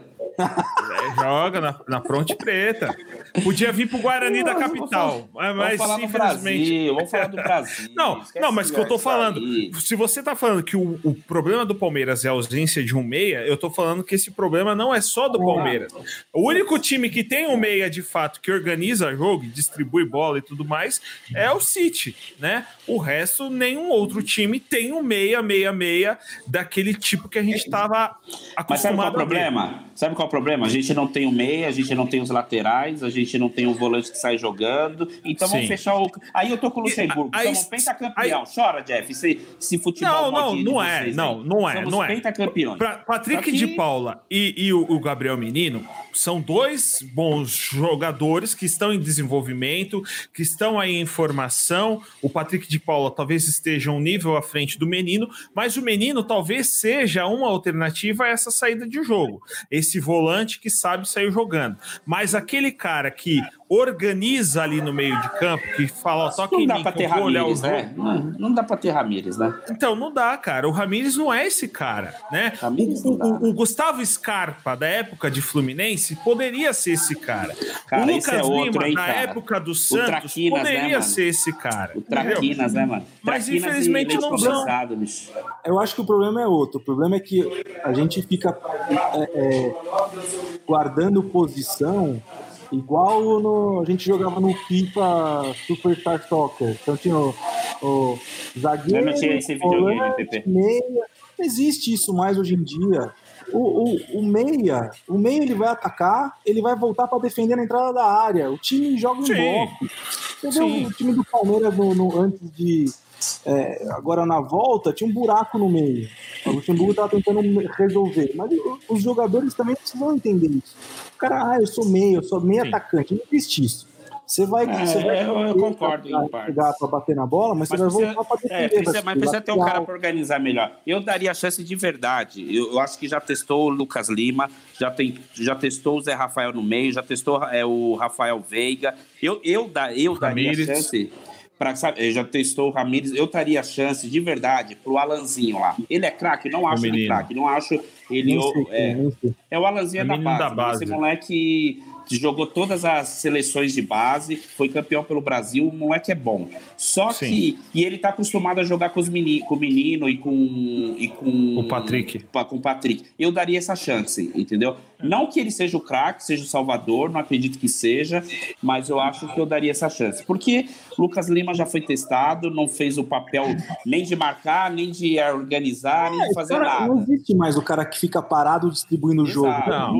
Speaker 1: Joga na, na Ponte Preta. Podia vir pro Guarani da capital,
Speaker 3: falar, mas vamos infelizmente. Vamos falar do Brasil.
Speaker 1: Não, não, mas que eu tô falando, se você tá falando que o, o, problema do Palmeiras é a ausência de um meia, eu tô falando que esse problema não é só do Palmeiras. O único time que tem um meia de fato que organiza jogo, distribui bola e tudo mais é o City, né? O resto, nenhum outro time tem um meia, meia, meia daquele tipo que a gente tava acostumado
Speaker 3: Mas sabe qual é o problema? Sabe qual é o problema? A gente não tem o meia, a gente não tem os laterais, a gente não tem um volante que sai jogando. Então Sim. vamos fechar o. Aí eu tô com o Luxemburgo. Aí, somos pentacampeão. Aí... Chora, Jeff. Se, se futebol.
Speaker 1: Não, não, não é. Vocês, não, não é. Somos não é.
Speaker 3: pentacampeões.
Speaker 1: Pra Patrick que... de Paula e, e o, o Gabriel Menino são dois bons jogadores que estão em desenvolvimento, que estão aí em formação. O Patrick de Paula talvez esteja um nível à frente do menino, mas o menino talvez seja uma alternativa a essa saída de jogo. Esse volante que sabe sair jogando. Mas aquele cara que organiza ali no meio de campo, que fala, toca
Speaker 3: não dá para ter Ramires, né? Não, não dá para ter Ramires, né?
Speaker 1: Então, não dá, cara. O Ramires não é esse cara, né? O, o, o, Gustavo Scarpa, da época de Fluminense, poderia ser esse cara. cara o Lucas é outro, Lima, hein, da época do Santos, Traquinas, né, poderia né, ser esse cara.
Speaker 3: O Traquinas, né, mano?
Speaker 1: Mas infelizmente não são.
Speaker 4: Eu acho que o problema é outro. O problema é que a gente fica é, é, guardando posição Igual no, a gente jogava no FIFA Superstar Soccer. Então tinha o, o zagueiro,
Speaker 3: Eu não tinha esse volante,
Speaker 4: meia. Não existe isso mais hoje em dia. O, o, o, meia, o meia ele vai atacar, ele vai voltar para defender na entrada da área. O time joga em bloco. Você vê o time do Palmeiras no, no antes de é, agora na volta tinha um buraco no meio. O Luxemburgo estava tentando resolver, mas os jogadores também precisam entender isso. O cara, ah, eu sou meio, eu sou meio Sim. atacante, não existe isso. Você vai.
Speaker 3: É,
Speaker 4: você vai
Speaker 3: eu, eu concordo em
Speaker 4: Chegar para bater na bola, mas, mas você vai voltar para defender.
Speaker 3: É, precisa, mas precisa ter um cara para organizar melhor. Eu daria a chance de verdade. Eu, eu, acho que já testou o Lucas Lima, já, tem, já testou o Zé Rafael no meio, já testou é, o Rafael Veiga. Eu, eu, da, eu daria a chance. Pra, sabe, já testou o Ramires, eu daria a chance de verdade pro Alanzinho lá. Ele é craque? Não acho ele craque, não acho ele. é, é o Alanzinho da base, da base. Esse moleque jogou todas as seleções de base, foi campeão pelo Brasil, o moleque é bom. Só Sim. que. E ele tá acostumado a jogar com, os meni, com o menino e com. E com
Speaker 1: o Patrick.
Speaker 3: Com o Patrick. Eu daria essa chance, entendeu? Não que ele seja o craque, seja o salvador, não acredito que seja, mas eu acho que eu daria essa chance. Porque Lucas Lima já foi testado, não fez o papel nem de marcar, nem de organizar, é, nem de é, fazer cara, nada.
Speaker 4: Não existe mais o cara que fica parado distribuindo o jogo.
Speaker 1: Não,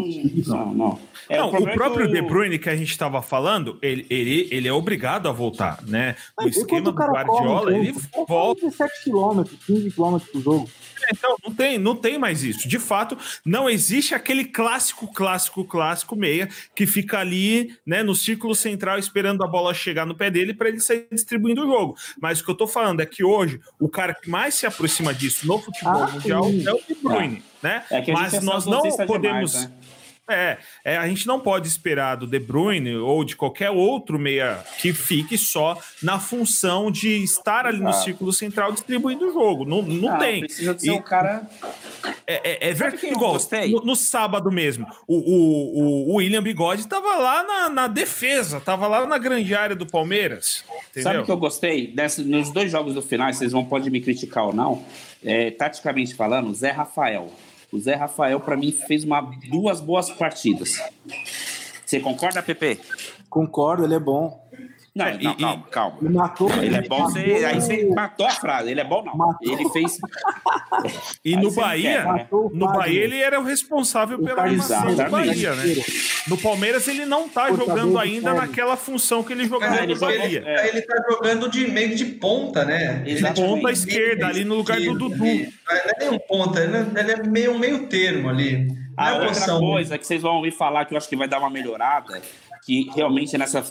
Speaker 1: não, não. É, não, o, o próprio De Bruyne que a gente estava falando, ele, ele, ele é obrigado a voltar, né? O esquema do Guardiola, corre, ele volta.
Speaker 4: 17 km, 15 km por jogo.
Speaker 1: Então, não tem, não tem mais isso. De fato, não existe aquele clássico, clássico, clássico meia que fica ali, né, no círculo central esperando a bola chegar no pé dele para ele sair distribuindo o jogo. Mas o que eu tô falando é que hoje o cara que mais se aproxima disso no futebol ah, mundial sim. é o De Bruyne, é. né? É Mas nós não podemos demais, né? É, é, a gente não pode esperar do De Bruyne ou de qualquer outro meia que fique só na função de estar ali no círculo central distribuindo o jogo. Não, não, tem.
Speaker 3: Precisa ser e, um cara.
Speaker 1: É, é, é verdade. Igual, no, no, sábado mesmo, o, o, o William Bigode estava lá na, na defesa, estava lá na grande área do Palmeiras. Entendeu?
Speaker 3: Sabe o que eu gostei? Desse, nos dois jogos do final, vocês vão pode me criticar ou não, é, taticamente falando, Zé Rafael. O Zé Rafael, para mim, fez uma, duas boas partidas. Você concorda, Pepe?
Speaker 4: Concordo, ele é bom.
Speaker 3: Não, é, não, calma, calma. Ele, matou, ele é bom, matou, você, aí você matou a frase. Ele é bom, não. Matou. Ele fez.
Speaker 1: E no Bahia, quer, né? no Bahia, ele era o responsável o pela armação do Bahia, né? No Palmeiras, ele não tá jogando ainda naquela função que ele jogava
Speaker 2: no Bahia. Ele, ele tá jogando de meio de ponta, né?
Speaker 1: De ponta esquerda, ali no lugar do Dudu. Não
Speaker 2: é nem um ponta, ele é meio, meio termo ali.
Speaker 3: A é outra coisa que vocês vão ouvir falar que eu acho que vai dar uma melhorada que realmente nessa,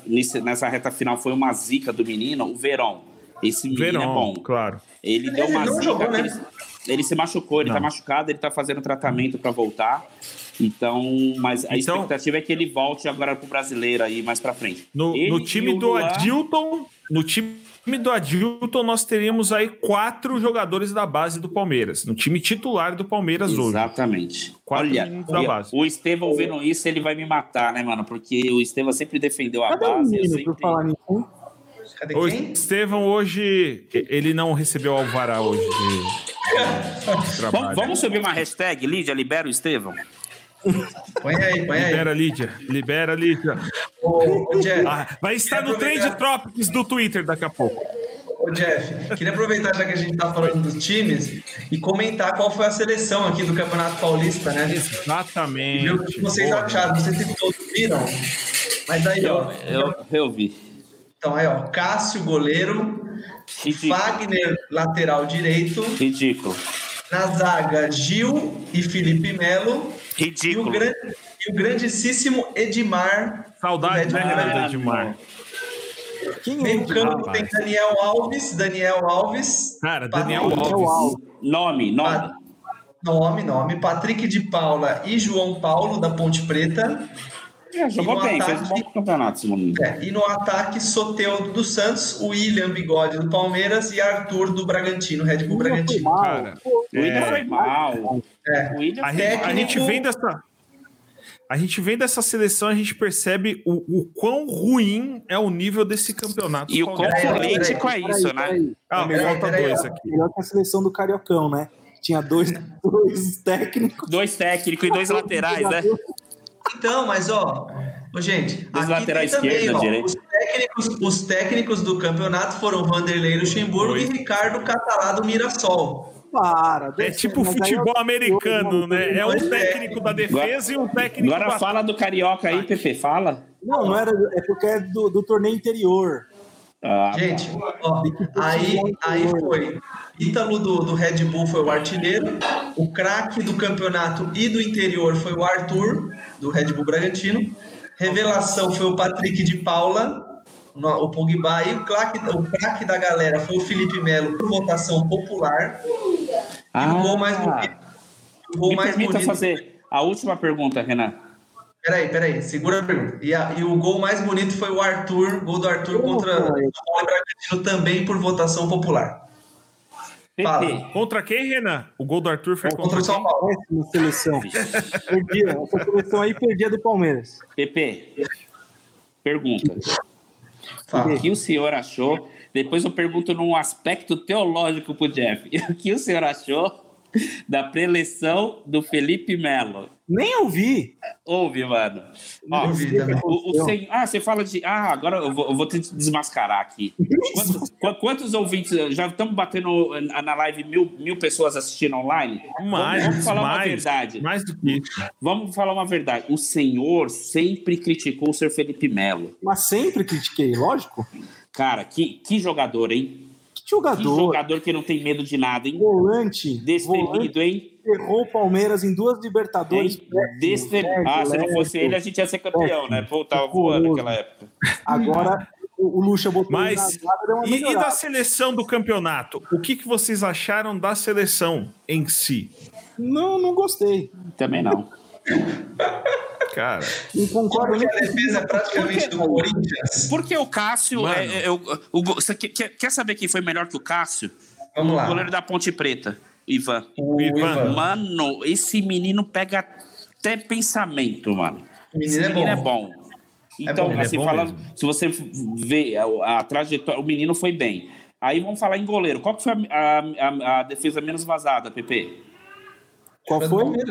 Speaker 3: nessa reta final foi uma zica do menino, o Verón. Esse menino é Verón, é bom.
Speaker 1: claro.
Speaker 3: Ele, ele deu uma zica. Jogou, né? ele, ele, se machucou, ele não. tá machucado, ele tá fazendo tratamento para voltar. Então, mas a então, expectativa é que ele volte agora pro brasileiro aí mais para frente.
Speaker 1: No, no time do. Adilton, no time time do Adilton, nós teríamos aí quatro jogadores da base do Palmeiras, no time titular do Palmeiras
Speaker 3: Exatamente. hoje. Exatamente. Olha, da base. o Estevão vendo isso, ele vai me matar, né, mano? Porque o Estevão sempre defendeu a Cadê base. O sempre... falar nisso?
Speaker 1: Cadê o Estevão hoje, ele não recebeu alvará hoje. De...
Speaker 3: vamos, vamos subir uma hashtag, Lídia, libera o Estevão?
Speaker 2: Põe aí, põe aí.
Speaker 1: Libera, Lídia. Libera, Lídia. Ô, ô Jeff, ah, vai estar no Trend Tropics do Twitter daqui a pouco.
Speaker 2: Ô, Jeff, queria aproveitar já que a gente está falando dos times e comentar qual foi a seleção aqui do Campeonato Paulista, né?
Speaker 1: Exatamente.
Speaker 2: o que vocês Boa. acharam, não sei se todos viram, mas aí, ó.
Speaker 3: Eu, eu vi.
Speaker 2: Então, aí, ó, Cássio, goleiro, Ridículo. Fagner, lateral direito.
Speaker 3: Ridículo.
Speaker 2: Na zaga, Gil e Felipe Melo.
Speaker 3: Ridículo.
Speaker 2: E o, grande, e o grandíssimo Edmar.
Speaker 1: Saudade, né, grande Edmar?
Speaker 2: Quem é Meio campo tem Daniel Alves, Daniel Alves.
Speaker 1: Cara, Daniel Alves.
Speaker 3: Nome, nome.
Speaker 2: Nome, nome. Patrick de Paula e João Paulo, da Ponte Preta.
Speaker 3: É, jogou bem, ataque, fez um bom campeonato, Simone.
Speaker 2: É, e no ataque, Soteudo do Santos, William Bigode do Palmeiras e Arthur do Bragantino, Red Bull Bragantino.
Speaker 3: Cara, o William é, foi mal.
Speaker 1: É. O William a, técnico... a gente vem dessa. A gente vem dessa seleção, a gente percebe o, o quão ruim é o nível desse campeonato.
Speaker 3: E o quão político é isso, né?
Speaker 1: Ah, falta dois aqui.
Speaker 4: Melhor que a seleção do Cariocão, né? Tinha dois, dois técnicos.
Speaker 3: Dois técnicos e dois laterais, né?
Speaker 2: Então, mas ó, gente,
Speaker 3: Os também, ó,
Speaker 2: os, técnicos, os técnicos do campeonato foram Vanderlei Luxemburgo Oi. e Ricardo Catalá do Mirassol.
Speaker 1: Para, é tipo futebol americano, né? É um técnico da defesa
Speaker 3: agora,
Speaker 1: e um técnico.
Speaker 3: Agora fala do carioca aí, Pepe, fala.
Speaker 4: Não, não era, é porque é do, do torneio interior.
Speaker 2: Ah, gente, ó, aí, aí foi. Ítalo do, do Red Bull foi o artilheiro, o craque do campeonato e do interior foi o Arthur, do Red Bull Bragantino. Revelação foi o Patrick de Paula, o Pogba e o craque, o craque da galera foi o Felipe Melo por votação popular.
Speaker 3: Ah, e o gol mais bonito. O gol me mais permita bonito. fazer a última pergunta, Renan.
Speaker 2: Peraí, peraí, segura a pergunta. E, a, e, o gol mais bonito foi o Arthur, gol do Arthur contra o Bragantino também por votação popular.
Speaker 1: Contra quem, Renan? O gol do Arthur foi
Speaker 4: contra, contra o São Paulo. Na seleção. perdia. Essa seleção aí perdia do Palmeiras.
Speaker 3: PP, pergunta. Fala. O que o senhor achou? Depois eu pergunto num aspecto teológico pro Jeff. O que o senhor achou da preleção do Felipe Melo.
Speaker 4: Nem ouvi.
Speaker 3: Ouve, mano. Ó, ouvi, o, o, o ah, você fala de. Ah, agora eu vou, eu vou te desmascarar aqui. Quantos, quantos, ouvintes? Já estamos batendo na live mil, mil pessoas assistindo online?
Speaker 1: Mais,
Speaker 3: vamos, falar
Speaker 1: mais,
Speaker 3: uma verdade.
Speaker 1: Mais do que isso.
Speaker 3: Vamos falar uma verdade. O senhor sempre criticou o senhor Felipe Melo.
Speaker 4: Mas sempre critiquei, lógico.
Speaker 3: Cara, que, que jogador, hein?
Speaker 4: jogador. Que
Speaker 3: jogador que não tem medo de nada, hein?
Speaker 4: Volante.
Speaker 3: Destemido, hein?
Speaker 4: Errou o Palmeiras em duas Libertadores.
Speaker 3: Destemido. Ah, se não fosse ele, a gente ia ser campeão, né? Pô, tava voando naquela época.
Speaker 4: Agora, o Lucha botou
Speaker 1: Mas, e, e, da seleção do campeonato? O que, que vocês acharam da seleção em si?
Speaker 4: Não, não gostei.
Speaker 3: Também não.
Speaker 1: Cara.
Speaker 2: E concordo que a defesa é praticamente porque, do Corinthians.
Speaker 3: Porque o Cássio. É, é, o, o, você quer, quer saber quem foi melhor que o Cássio?
Speaker 2: Vamos lá.
Speaker 3: O goleiro da Ponte Preta, Ivan.
Speaker 2: O Ivan.
Speaker 3: Mano, esse menino pega até pensamento, mano.
Speaker 2: O menino, esse menino é
Speaker 3: bom. É bom. Então, é bom, assim, é falando, mesmo. se você vê a, a, trajetória, o menino foi bem. Aí vamos falar em goleiro. Qual que foi a, a, a defesa menos vazada, PP?
Speaker 4: Qual foi? Né?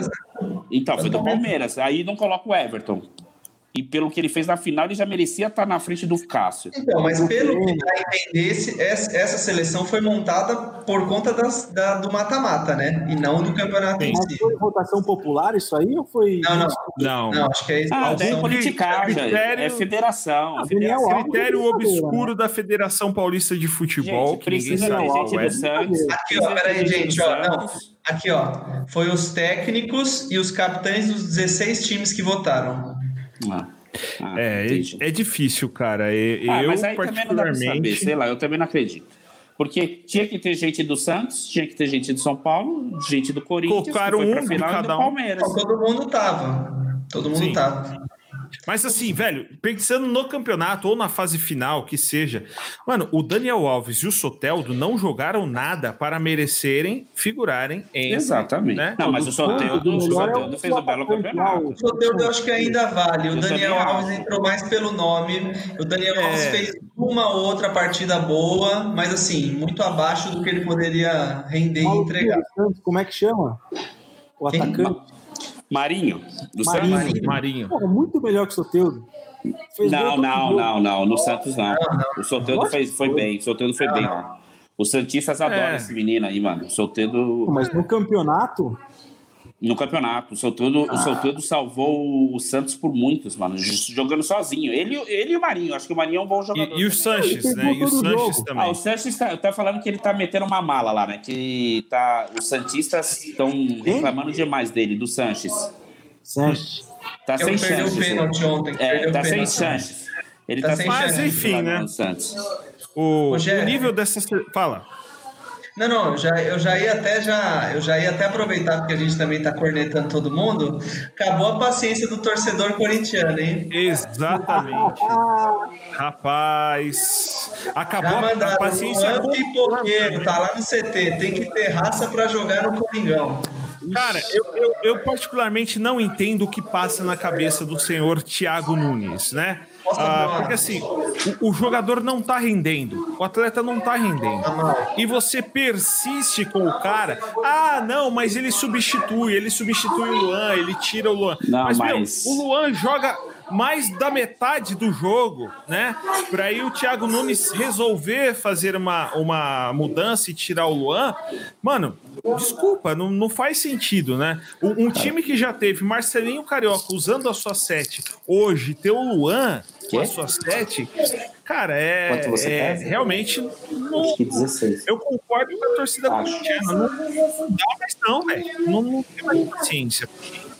Speaker 3: Então, foi do Palmeiras. Aí não coloca o Everton. E pelo que ele fez na final, ele já merecia estar na frente do Cássio.
Speaker 2: Então, mas pelo que dá a entender, essa seleção foi montada por conta das, da, do mata-mata, né? E não do campeonato
Speaker 4: em si. foi votação popular isso aí ou foi.
Speaker 2: Não, não.
Speaker 1: Não,
Speaker 2: não acho que é
Speaker 3: ah, é politicagem. Critério... É federação. Ah,
Speaker 1: federação. Critério obscuro da Federação Paulista de Futebol.
Speaker 3: Gente, precisa de gente do Santos.
Speaker 2: Aqui, ó, peraí, gente, ó. Não. Aqui, ó. Foi os técnicos e os capitães dos 16 times que votaram.
Speaker 3: Ah,
Speaker 1: ah, é, é, é difícil, cara. Eu, ah, mas aí particularmente... também não saber,
Speaker 3: sei lá, eu também não acredito. Porque tinha que ter gente do Santos, tinha que ter gente do São Paulo, gente do Corinthians,
Speaker 1: Colocaram que foi um final, cada
Speaker 3: e do Palmeiras.
Speaker 2: Um. Todo mundo tava. Todo mundo Sim. tava.
Speaker 1: Mas assim, velho, pensando no campeonato ou na fase final, que seja, mano, o Daniel Alves e o Soteldo não jogaram nada para merecerem figurarem em.
Speaker 3: Exatamente. Né? Não, mas o Soteldo, o Soteldo fez um belo campeonato.
Speaker 2: O Soteldo eu acho que ainda vale. O Daniel Alves entrou mais pelo nome. O Daniel é... Alves fez uma outra partida boa, mas assim, muito abaixo do que ele poderia render e entregar.
Speaker 4: Como é que chama? O atacante?
Speaker 3: Marinho, do
Speaker 1: Marinho. Santos. Marinho.
Speaker 4: Porra, muito melhor que o Soteudo.
Speaker 3: não, não, não, não. No Santos não. O Soteudo fez, foi bem. O Soteudo foi bem. Os Santistas adoram é. esse menino aí, mano. O Soteudo.
Speaker 4: Mas no campeonato.
Speaker 3: No campeonato. O Soteldo, ah. o Soteldo salvou o Santos por muitos, mano. Jogando sozinho. Ele, ele e o Marinho. Acho que o Marinho é um bom jogador.
Speaker 1: E, e o Sanches, né? E o Sanches também.
Speaker 3: Ah, o Sanches tá, tá falando que ele tá metendo uma mala lá, né? Que tá, os Santistas estão reclamando demais dele, do Sanches.
Speaker 4: Sanches.
Speaker 3: Tá sem chance.
Speaker 2: o pênalti ontem.
Speaker 3: É, tá sem chances. Ele tá, tá sem
Speaker 1: Mas enfim, né? O, o nível dessa. Fala.
Speaker 2: Não, não, já, eu já ia até já, eu já ia até aproveitar porque a gente também está cornetando todo mundo. Acabou a paciência do torcedor corintiano, hein?
Speaker 1: Exatamente. Rapaz, acabou
Speaker 2: a paciência. Um pipoqueiro, tá lá no CT, tem que ter raça para jogar no Coringão.
Speaker 1: Cara, eu, eu, eu, particularmente não entendo o que passa na cabeça do senhor Thiago Nunes, né? Ah, porque assim, o, o, jogador não tá rendendo, o atleta não tá rendendo. E você persiste com o cara, ah, não, mas ele substitui, ele substitui o Luan, ele tira o Luan.
Speaker 3: Não, mas,
Speaker 1: mas... Meu, o Luan joga mais da metade do jogo, né? Para aí o Thiago Nunes resolver fazer uma, uma mudança e tirar o Luan, mano, desculpa, não, não faz sentido, né? Um, um time que já teve Marcelinho Carioca usando a sua sete, hoje ter o Luan com a sua sete, cara, é, é realmente. Não, eu concordo com a torcida corintiana. Não, não, dá mais, não, velho. Não, não tem mais paciência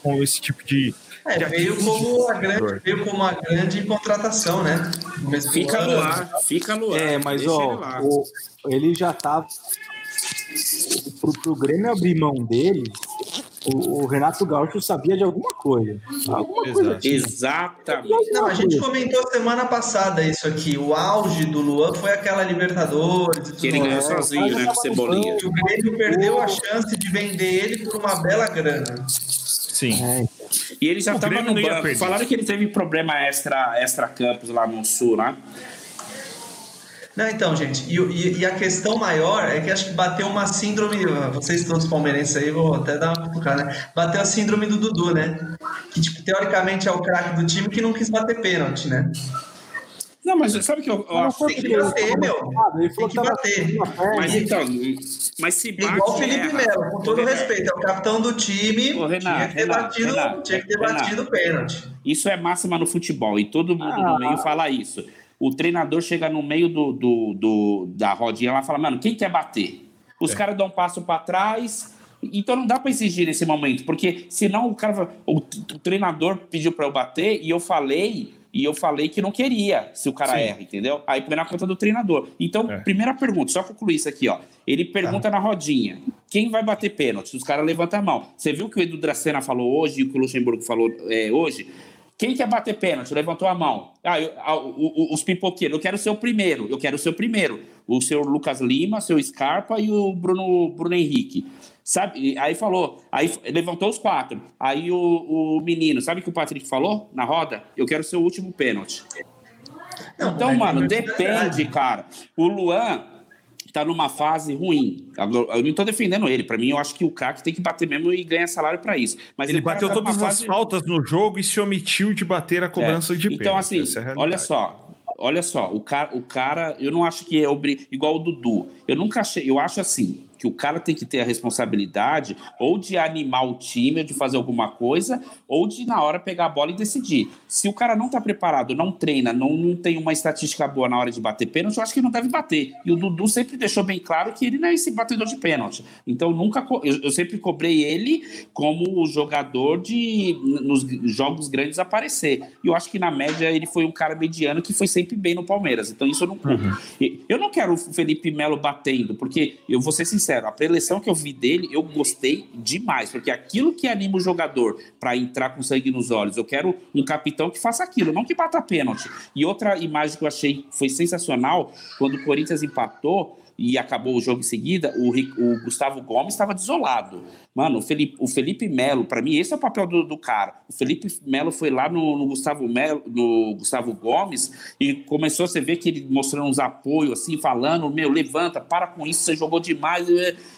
Speaker 1: com esse tipo de
Speaker 2: É, veio como, a grande, veio como uma grande contratação, né?
Speaker 3: Fica no ar, fica no ar.
Speaker 4: É, mas ó, o, ele já tá. Pro, pro Grêmio abrir mão dele, o, o, Renato Gaúcho sabia de alguma coisa. Alguma
Speaker 3: coisa Exatamente.
Speaker 2: Não, a gente comentou semana passada isso aqui. O auge do Luan foi aquela Libertadores.
Speaker 3: Que ele ganhou sozinho, né? Com Cebolinha.
Speaker 2: o Grêmio perdeu a chance de vender ele por uma bela grana.
Speaker 1: Sim. É.
Speaker 3: E ele já estava no banco. Falaram que ele teve problema extra, extra campus lá no Sul, né?
Speaker 2: Não, então, gente, e, e, e, a questão maior é que acho que bateu uma síndrome, vocês todos palmeirenses aí, vou até dar uma cutucada, né? Bateu a síndrome do Dudu, né? Que, tipo, teoricamente é o craque do time que não quis bater pênalti, né?
Speaker 3: Não, mas sabe que eu, eu
Speaker 2: acho que. Tem que bater, meu. Tem que bater.
Speaker 3: Mas então, mas se
Speaker 2: bate. Igual o Felipe Melo, com todo respeito, é o capitão do time. Ô, Renato, tinha que ter batido, Renato, tinha que ter batido pênalti.
Speaker 3: Isso é máxima no futebol, e todo mundo ah. no meio fala isso o treinador chega no meio do, do, do da rodinha lá e fala, mano, quem quer bater? Os é. caras dão um passo para trás, então não dá para exigir nesse momento, porque senão o cara, o, o treinador pediu para eu bater e eu falei e eu falei que não queria se o cara Sim. erra, entendeu? Aí põe na conta do treinador. Então, é. primeira pergunta, só concluir isso aqui, ó. Ele pergunta ah. na rodinha: quem vai bater pênalti? Os caras levantam a mão. Você viu o que o Edu Dracena falou hoje e o que o Luxemburgo falou é, hoje? Quem quer bater pênalti? Levantou a mão. Ah, eu, ah, o, o, os pipoqueiros. Eu quero ser o primeiro. Eu quero ser o primeiro. O seu Lucas Lima, o seu Scarpa e o Bruno, Bruno Henrique. Sabe? Aí falou. Aí levantou os quatro. Aí o, o menino, sabe o que o Patrick falou na roda? Eu quero ser o último pênalti. Não, então, mano, depende, cara. O Luan, está numa fase ruim. Eu não estou defendendo ele. Para mim, eu acho que o craque tem que bater mesmo e ganhar salário para isso. Mas
Speaker 1: ele, ele bateu tá todas as faltas no jogo e se omitiu de bater a cobrança é. de
Speaker 3: Então, assim, é olha só. Olha só, o cara, o cara, eu não acho que é obri... igual o Dudu. Eu nunca achei, eu acho assim, que o cara tem que ter a responsabilidade ou de animar o time, de fazer alguma coisa, ou de na hora pegar a bola e decidir. Se o cara não está preparado, não treina, não, não tem uma estatística boa na hora de bater pênalti, eu acho que não deve bater. E o Dudu sempre deixou bem claro que ele não é esse batedor de pênalti. Então nunca eu, eu sempre cobrei ele como o jogador de nos jogos grandes aparecer. E eu acho que na média ele foi um cara mediano que foi sempre bem no Palmeiras. Então isso eu não uhum. Eu não quero o Felipe Melo batendo, porque eu vou ser sincero sincero, a preleção que eu vi dele, eu gostei demais, porque aquilo que anima o jogador para entrar com sangue nos olhos, eu quero um capitão que faça aquilo, não que bata pênalti. E outra imagem que eu achei foi sensacional, quando o Corinthians empatou, e acabou o jogo em seguida, o, o Gustavo Gomes estava desolado. Mano, o Felipe, o Felipe Melo, para mim, esse é o papel do, do cara. O Felipe Melo foi lá no, no, Gustavo Melo, no Gustavo Gomes e começou a você ver que ele mostrando uns apoios, assim, falando: meu, levanta, para com isso, você jogou demais.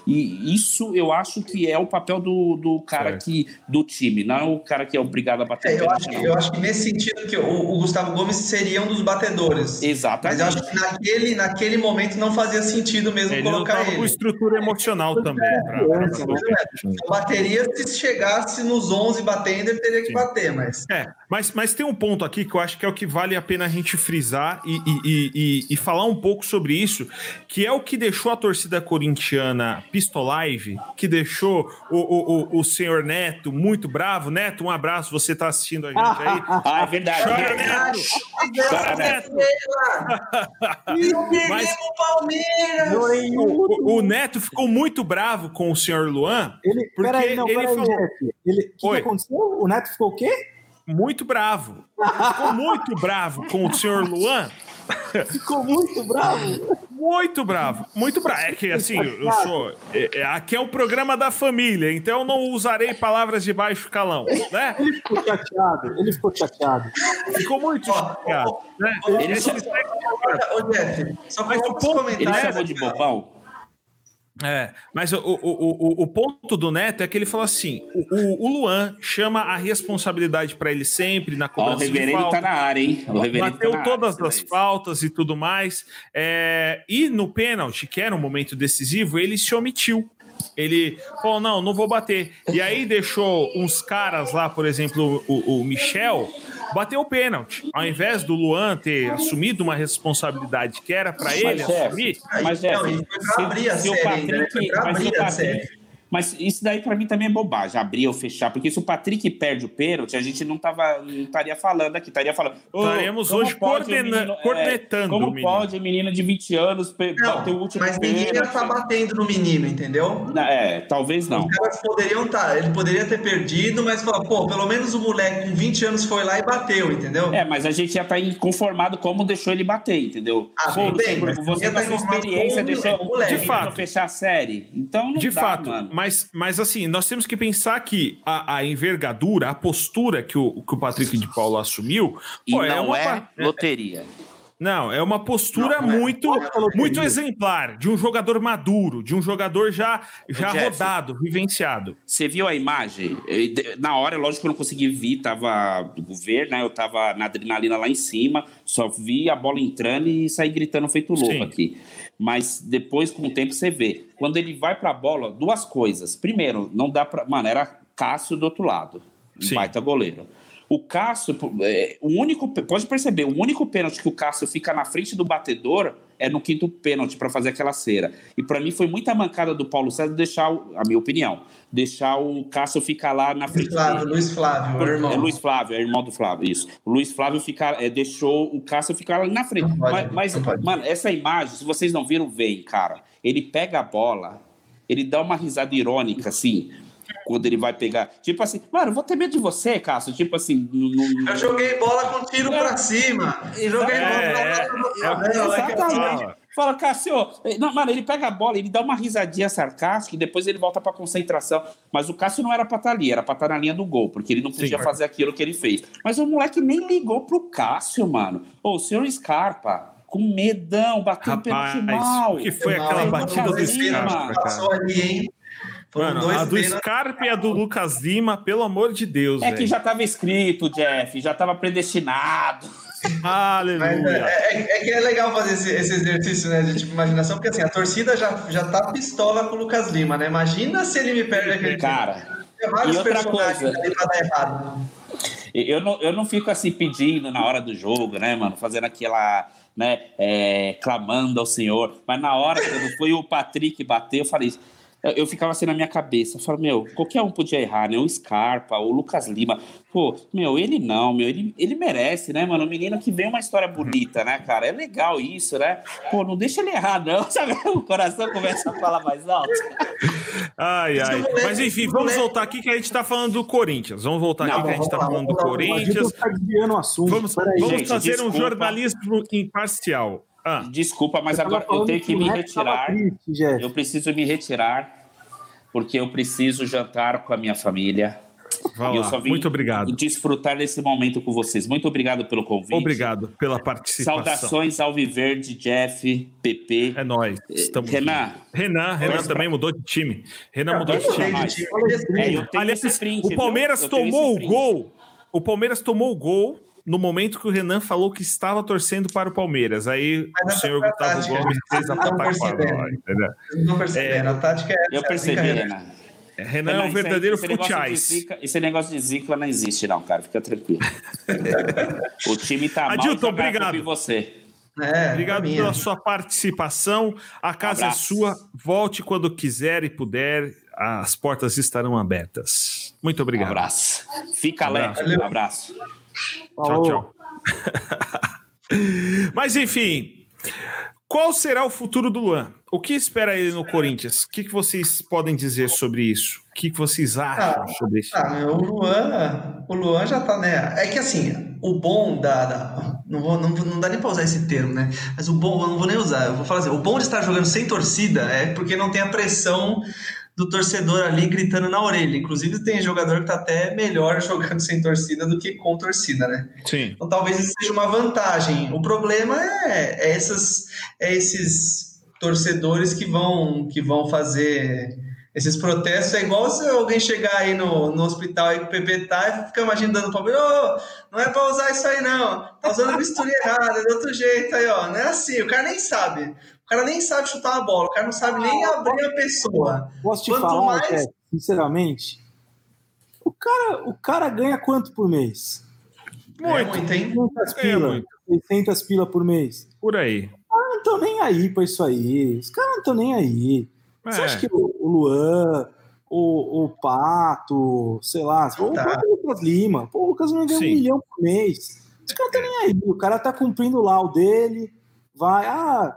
Speaker 3: E isso eu acho que é o papel do, do cara que, do time, não é o cara que é obrigado a bater.
Speaker 2: É, eu, acho, eu acho que nesse sentido que o, o, Gustavo Gomes seria um dos batedores.
Speaker 3: Exatamente.
Speaker 2: Mas eu acho que naquele, naquele momento não fazia sentido mesmo ele colocar
Speaker 1: ele. com estrutura emocional também. É, pra, pra,
Speaker 2: pra, a bateria, se chegasse nos 11 batendo, ele teria que Sim. bater, mas...
Speaker 1: É, mas, mas tem um ponto aqui que eu acho que é o que vale a pena a gente frisar e, e, e, e falar um pouco sobre isso, que é o que deixou a torcida corintiana pistolive, que deixou o, o, o, o senhor Neto muito bravo. Neto, um abraço, você está assistindo a gente aí.
Speaker 3: ah, é verdade. Chora, Neto!
Speaker 2: Chora, Neto! Mas, Palmeiras!
Speaker 1: O, o, Neto ficou muito bravo com o senhor Luan,
Speaker 4: ele, porque peraí, não, ele peraí, falou... O que, que aconteceu? O Neto ficou o quê?
Speaker 1: Muito bravo. ficou muito bravo com o senhor Luan.
Speaker 4: Ficou muito bravo.
Speaker 1: Muito bravo, muito bravo. É que assim, eu sou. É, é, aqui é o programa da família, então eu não usarei palavras de baixo calão, né?
Speaker 4: Ele ficou chateado, ele ficou chateado.
Speaker 1: Ficou muito chateado. Né?
Speaker 2: Ele só... Ô, Jeff, só
Speaker 3: o ponto, ele chamou de bobão.
Speaker 1: É, mas o, o, o, o, ponto do Neto é que ele falou assim: o, o Luan chama a responsabilidade para ele sempre na cobrança.
Speaker 3: Ó, o reverendo de falta, tá na área, hein? O
Speaker 1: reverendo bateu tá todas área, as faltas e tudo mais. É, e no pênalti, que era um momento decisivo, ele se omitiu. Ele falou: não, não vou bater. E aí deixou uns caras lá, por exemplo, o, o Michel bateu o pênalti. Ao invés do Luan ter assumido uma responsabilidade que era para ele mas, assumir.
Speaker 3: Mas, é, se, se, se, o Patrick, mas o Patrick, Mas isso daí para mim também é bobagem, abrir ou fechar, porque se o Patrick perde o pênalti, a gente não, tava, não estaria falando aqui, estaria falando.
Speaker 1: Estaremos hoje coordena, menino, é, cornetando. É,
Speaker 3: como o pode menino de 20 anos
Speaker 2: não, bater o último Mas ninguém ia estar batendo no menino, entendeu?
Speaker 3: É, talvez não.
Speaker 2: Os caras poderiam estar, tá, ele poderia ter perdido, mas falar, pô, pelo menos o moleque com 20 anos foi lá e bateu, entendeu?
Speaker 3: É, mas a gente já tá inconformado como deixou ele bater, entendeu?
Speaker 2: Ah, pô, bem,
Speaker 3: você com a sua experiência deixou o de fato. fechar a série. Então não
Speaker 1: de
Speaker 3: dá,
Speaker 1: fato,
Speaker 3: mano.
Speaker 1: Mas, mas assim, nós temos que pensar que a, a envergadura, a postura que o, que o Patrick de Paula assumiu
Speaker 3: e pô, é não é, uma, é loteria.
Speaker 1: Não, é uma postura não, muito, é muito exemplar de um jogador maduro, de um jogador já, já Jeff, rodado, vivenciado.
Speaker 3: Você viu a imagem? Na hora, lógico que eu não consegui ver, tava ver, né? Eu tava na adrenalina lá em cima, só vi a bola entrando e saí gritando feito louco Sim. aqui. Mas depois, com o tempo, você vê. Quando ele vai para a bola, duas coisas. Primeiro, não dá para. Mano, era Cássio do outro lado. Sim. Baita goleiro. O Cássio, é, o único, pode perceber, o único pênalti que o Cássio fica na frente do batedor é no quinto pênalti para fazer aquela cera. E para mim foi muita mancada do Paulo César deixar, a minha opinião, deixar o Cássio ficar lá na frente.
Speaker 2: Flávio. Luiz Flávio, Por, irmão.
Speaker 3: É Luiz Flávio, é irmão do Flávio, isso. O Luiz Flávio ficar, é, deixou o Cássio ficar lá na frente. Pode, mas, mas mano, essa imagem, se vocês não viram, vem, cara. Ele pega a bola, ele dá uma risada irônica, assim quando ele vai pegar. Tipo assim, mano, vou ter medo de você, Cássio. Tipo assim.
Speaker 2: No, Eu joguei bola com tiro é. pra cima. E joguei é, bola
Speaker 3: é, pra é, Exatamente. Fala, Cássio, não, mano, ele pega a bola, ele dá uma risadinha sarcástica e depois ele volta pra concentração. Mas o Cássio não era pra estar tá ali, era pra estar tá na linha do gol, porque ele não podia Sim, fazer aquilo que ele fez. Mas o moleque nem ligou pro Cássio, mano. Ô, o senhor Scarpa, com medão, bateu Rapaz, pênalti mal.
Speaker 1: O que foi aquela batida do Scarpa,
Speaker 2: Passou ali, hein?
Speaker 1: Mano, a do Scarpa e a do Lucas Lima, pelo amor de Deus.
Speaker 3: É véio. que já estava escrito, Jeff, já estava predestinado.
Speaker 1: Aleluia.
Speaker 2: É, é, é, que é legal fazer esse, esse, exercício né, de tipo, imaginação, porque assim, a torcida já, já tá pistola com o Lucas Lima, né? Imagina se ele me perde aquele
Speaker 3: Cara, e outra coisa. Eu não, eu não fico assim pedindo na hora do jogo, né, mano? Fazendo aquela. Né, é, clamando ao Senhor, mas na hora quando foi o Patrick bater, eu falei: eu ficava assim na minha cabeça. Eu falava, meu, qualquer um podia errar, né? O Scarpa, o Lucas Lima. Pô, meu, ele não, meu, ele, ele merece, né, mano? O menino que vem uma história bonita, né, cara? É legal isso, né? Pô, não deixa ele errar, não, sabe? O coração começa a falar mais alto.
Speaker 1: Ai, ai. Mas enfim, vamos voltar aqui que a gente tá falando do Corinthians. Vamos voltar aqui não, que a gente tá falando do Corinthians. Vamos, vamos fazer um jornalismo imparcial.
Speaker 3: Ah. Desculpa, mas eu agora eu tenho que me retirar. Triste, eu preciso me retirar, porque eu preciso jantar com a minha família.
Speaker 1: Vai eu só vim Muito obrigado.
Speaker 3: desfrutar desse momento com vocês. Muito obrigado pelo convite.
Speaker 1: Obrigado pela participação.
Speaker 3: Saudações ao Viverde, Jeff, PP.
Speaker 1: É nóis. Estamos Renan. Renan, Renan também mudou de time. Renan mudou de time. É, Aliás, o Palmeiras tomou o gol. O Palmeiras tomou o gol no momento que o Renan falou que estava torcendo para o Palmeiras. Aí Mas o senhor Gustavo Gomes fez a pataquada.
Speaker 2: Não percebendo, a tática é
Speaker 3: Eu percebi, Renan.
Speaker 1: É, Renan é um verdadeiro futiais.
Speaker 3: Esse negócio de zicla não existe, não, cara. Fica tranquilo. o time tá
Speaker 1: Adilton, mal obrigado.
Speaker 3: em você.
Speaker 1: É, obrigado pela sua participação. A casa é sua. Volte quando quiser e puder. As portas estarão abertas. Muito obrigado.
Speaker 3: Um abraço. Fica um leve. Um abraço.
Speaker 1: Tchau, tchau. Mas enfim, qual será o futuro do Luan? O que espera ele no Corinthians? O que, que vocês podem dizer sobre isso? O que, que vocês acham ah, sobre isso?
Speaker 2: Ah, o Luan, o Luan já tá, né? É que assim, o bom da. da não, vou, não, não dá nem pra usar esse termo, né? Mas o bom, eu não vou nem usar, eu vou falar assim: o bom de estar jogando sem torcida é porque não tem a pressão do torcedor ali gritando na orelha. Inclusive, tem jogador que está até melhor jogando sem torcida do que com torcida, né?
Speaker 1: Sim.
Speaker 2: Então, talvez isso seja uma vantagem. O problema é, é, essas, é esses torcedores que vão, que vão fazer esses protestos. É igual se alguém chegar aí no, no hospital aí com o PP tá e fica imaginando o Palmeiras, oh, não é para usar isso aí não, tá usando mistura errada, de outro jeito aí, ó. Não é assim, o cara nem sabe cara nem sabe chutar a bola, o cara não sabe nem abrir a pessoa.
Speaker 4: Posso te Quanto falar, mais... sinceramente? O cara, o cara ganha quanto por mês?
Speaker 2: Muito, é muito hein?
Speaker 4: 600 pila, 600 pila por mês.
Speaker 1: Por aí.
Speaker 4: Ah, não estão nem aí para isso aí. Os caras não estão nem aí. É. Você acha que o Luan, o, o Pato, sei lá, tá. o Lucas Lima. Pô, o Lucas Lima ganha um milhão por mês. Esse cara tá nem aí, o cara tá cumprindo lá o dele, vai, ah,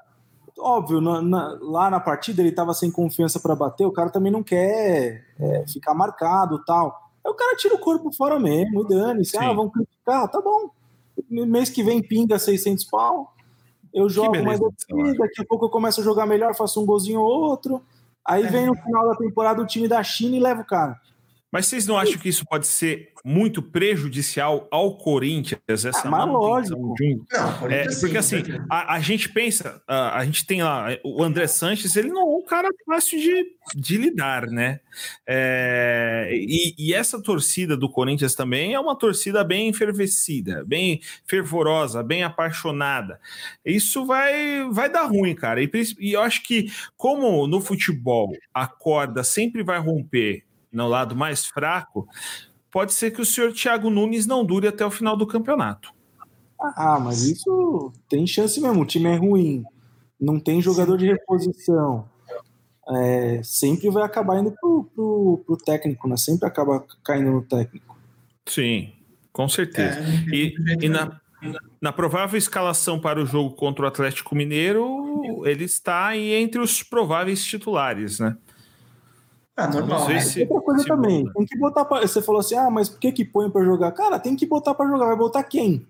Speaker 4: óbvio, na, na, lá na partida ele tava sem confiança para bater, o cara também não quer é, ficar marcado tal. Aí o cara tira o corpo fora mesmo, e dane-se, ah, vamos criticar, tá bom. Mês que vem pinga 600 pau, eu jogo mais aqui, daqui a pouco eu começo a jogar melhor, faço um golzinho ou outro, aí é. vem no final da temporada o time da China e leva o cara.
Speaker 1: Mas vocês não acham que isso pode ser muito prejudicial ao Corinthians? Essa
Speaker 4: ah, mas lógico.
Speaker 1: De um... não, é, porque assim, a, a, gente pensa, a, a, gente tem lá, o André Sanches, ele não é um cara fácil de, de lidar, né? É, e, e, essa torcida do Corinthians também é uma torcida bem enfervecida, bem fervorosa, bem apaixonada. Isso vai, vai dar ruim, cara. E, e eu acho que, como no futebol a corda sempre vai romper no lado mais fraco, pode ser que o senhor Thiago Nunes não dure até o final do campeonato.
Speaker 4: Ah, mas isso tem chance mesmo. O time é ruim, não tem jogador de reposição. É, sempre vai acabar indo pro, pro, pro, técnico, né? Sempre acaba caindo no técnico.
Speaker 1: Sim, com certeza. É, e, e na, na provável escalação para o jogo contra o Atlético Mineiro, ele está entre os prováveis titulares, né?
Speaker 2: Ah, normal.
Speaker 4: Né? Se, Outra coisa também, muda. tem que botar pra, Você falou assim, ah, mas por que que põe para jogar? Cara, tem que botar para jogar. Vai botar quem?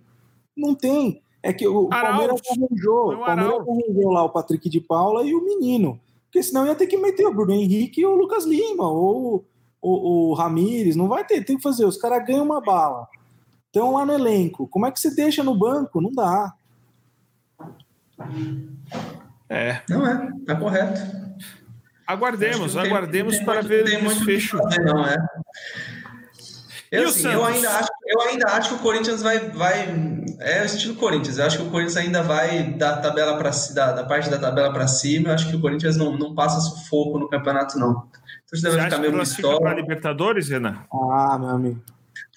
Speaker 4: Não tem. É que o Palmeiras arranjou. O Palmeiras arranjou lá o Patrick de Paula e o menino. Porque senão ia ter que meter o Bruno Henrique e o Lucas Lima, ou o, o Ramires. Não vai ter, tem que fazer. Os caras ganham uma bala. Estão lá no elenco. Como é que você deixa no banco? Não dá.
Speaker 2: É. Não é, tá correto.
Speaker 1: Aguardemos, aguardemos para muito, ver o desfecho.
Speaker 2: Não, é. Eu, assim, eu, ainda acho, eu ainda acho que o Corinthians vai, vai. É o estilo Corinthians. Eu acho que o Corinthians ainda vai da tabela para da, da parte da tabela para cima. Eu acho que o Corinthians não, não passa sufoco no campeonato, não.
Speaker 1: Você acha que classifica para Libertadores, Renan?
Speaker 4: Ah, meu amigo.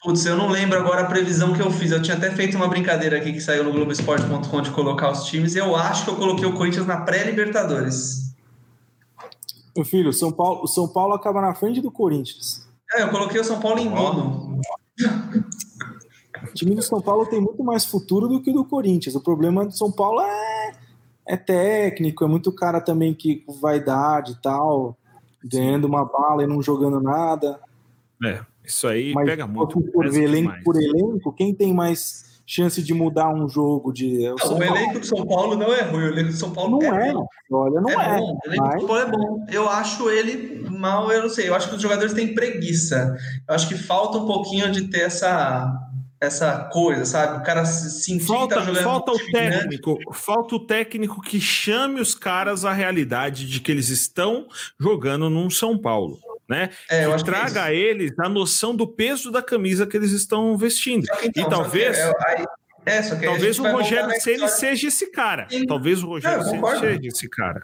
Speaker 2: Putz, eu não lembro agora a previsão que eu fiz. Eu tinha até feito uma brincadeira aqui que saiu no Globoesporte.com de colocar os times. Eu acho que eu coloquei o Corinthians na pré-Libertadores.
Speaker 4: Meu filho, São Paulo, o São Paulo acaba na frente do Corinthians.
Speaker 2: É, eu coloquei o São Paulo em nono.
Speaker 4: O time do São Paulo tem muito mais futuro do que o do Corinthians. O problema do São Paulo é, é técnico, é muito cara também que com vaidade e tal, ganhando uma bala e não jogando nada.
Speaker 1: É, isso aí Mas, pega muito.
Speaker 4: Por, elenco, por elenco, quem tem mais chance de mudar um jogo de.
Speaker 2: Não, o elenco do São Paulo não é ruim, o elenco do São Paulo
Speaker 4: não é. é olha, não é.
Speaker 2: é. Bom. O elenco mas... do São Paulo é bom. Eu acho ele mal, eu não sei. Eu acho que os jogadores têm preguiça. Eu acho que falta um pouquinho de ter essa essa coisa, sabe? O cara sentir
Speaker 1: falta, que tá jogando falta o técnico, grande. falta o técnico que chame os caras à realidade de que eles estão jogando num São Paulo né? É, que traga é a eles a noção do peso da camisa que eles estão vestindo. Então, e talvez. É, aí, é, talvez o Rogério Ceni seja esse cara. Sim. Talvez o Rogério Ceni seja esse cara.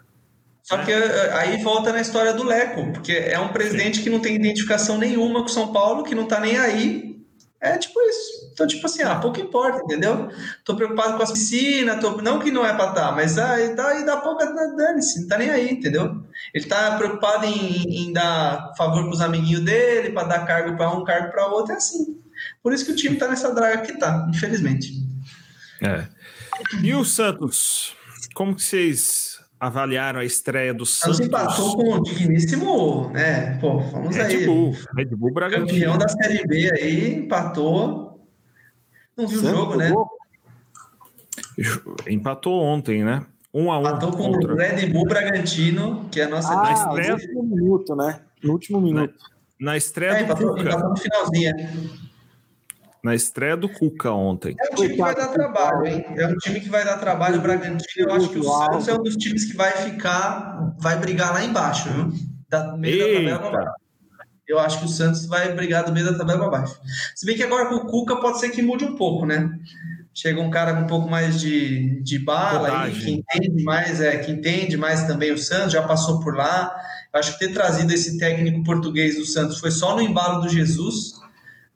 Speaker 2: Só que eh, aí volta na história do Leco, porque é um presidente Sim. que não tem identificação nenhuma com São Paulo, que não tá nem aí é tipo isso. Então, tipo assim, ah, pouco importa, entendeu? Tô preocupado com as piscinas, tô... não que não é pra estar, tá, mas ah, e dá, e dá pouca dane-se, não tá nem aí, entendeu? Ele tá preocupado em, em dar favor pros amiguinhos dele, para dar cargo para um, cargo para outro, é assim. Por isso que o time tá nessa draga que tá, infelizmente.
Speaker 1: É. E o Santos? Como que vocês avaliaram a estreia do Santos. Santos
Speaker 2: empatou com o digníssimo, né? Pô, vamos
Speaker 1: Red
Speaker 2: aí.
Speaker 1: Bull, Red Bull Bragantino.
Speaker 2: Campeão da Série B aí, empatou. Não viu o jogo, né?
Speaker 1: Empatou ontem, né? Um a um.
Speaker 2: Empatou com contra... o Red Bull Bragantino, que é a nossa
Speaker 4: ah, estreia. No último minuto, né? No último minuto.
Speaker 1: Na, na estreia é, do empatou,
Speaker 2: Cuca. Empatou no finalzinho
Speaker 1: na estreia do Cuca ontem.
Speaker 2: É um time que vai dar trabalho, hein? É um time que vai dar trabalho. O Bragantino, eu acho que o Santos é um dos times que vai ficar, vai brigar lá embaixo, viu? Da meio da tabela Eu acho que o Santos vai brigar do meio da tabela para baixo. Se bem que agora com o Cuca pode ser que mude um pouco, né? Chega um cara com um pouco mais de, de bala aí, que entende mais, é, que entende mais também o Santos, já passou por lá. Eu acho que ter trazido esse técnico português do Santos foi só no embalo do Jesus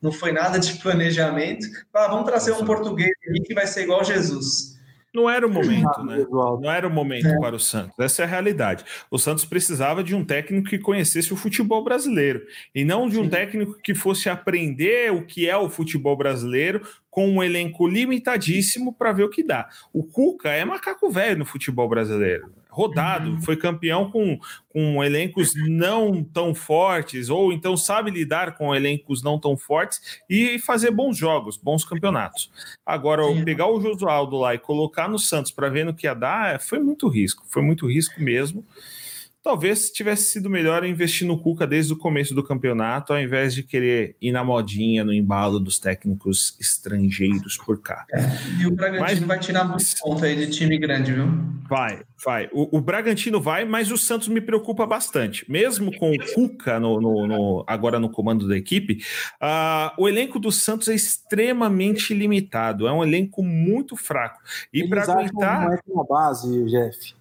Speaker 2: não foi nada de planejamento. Ah, vamos trazer um português aqui que vai ser igual Jesus.
Speaker 1: Não era o momento, né? Não era o momento é. para o Santos. Essa é a realidade. O Santos precisava de um técnico que conhecesse o futebol brasileiro e não de um Sim. técnico que fosse aprender o que é o futebol brasileiro com um elenco limitadíssimo para ver o que dá. O Cuca é macaco velho no futebol brasileiro rodado, uhum. foi campeão com, com elencos não tão fortes, ou então sabe lidar com elencos não tão fortes e fazer bons jogos, bons campeonatos. Agora, pegar o Josualdo lá e colocar no Santos para ver no que ia dar, foi muito risco, foi muito risco mesmo talvez tivesse sido melhor investir no Cuca desde o começo do campeonato, ao invés de querer ir na modinha, no embalo dos técnicos estrangeiros por cá. É,
Speaker 2: e o Bragantino mas, vai tirar muito ponto aí de time grande, viu?
Speaker 1: Vai, vai. O, o, Bragantino vai, mas o Santos me preocupa bastante. Mesmo com o Cuca no, no, no agora no comando da equipe, uh, o elenco do Santos é extremamente limitado. É um elenco muito fraco. E para aguentar. Não é
Speaker 4: uma base, Jeff.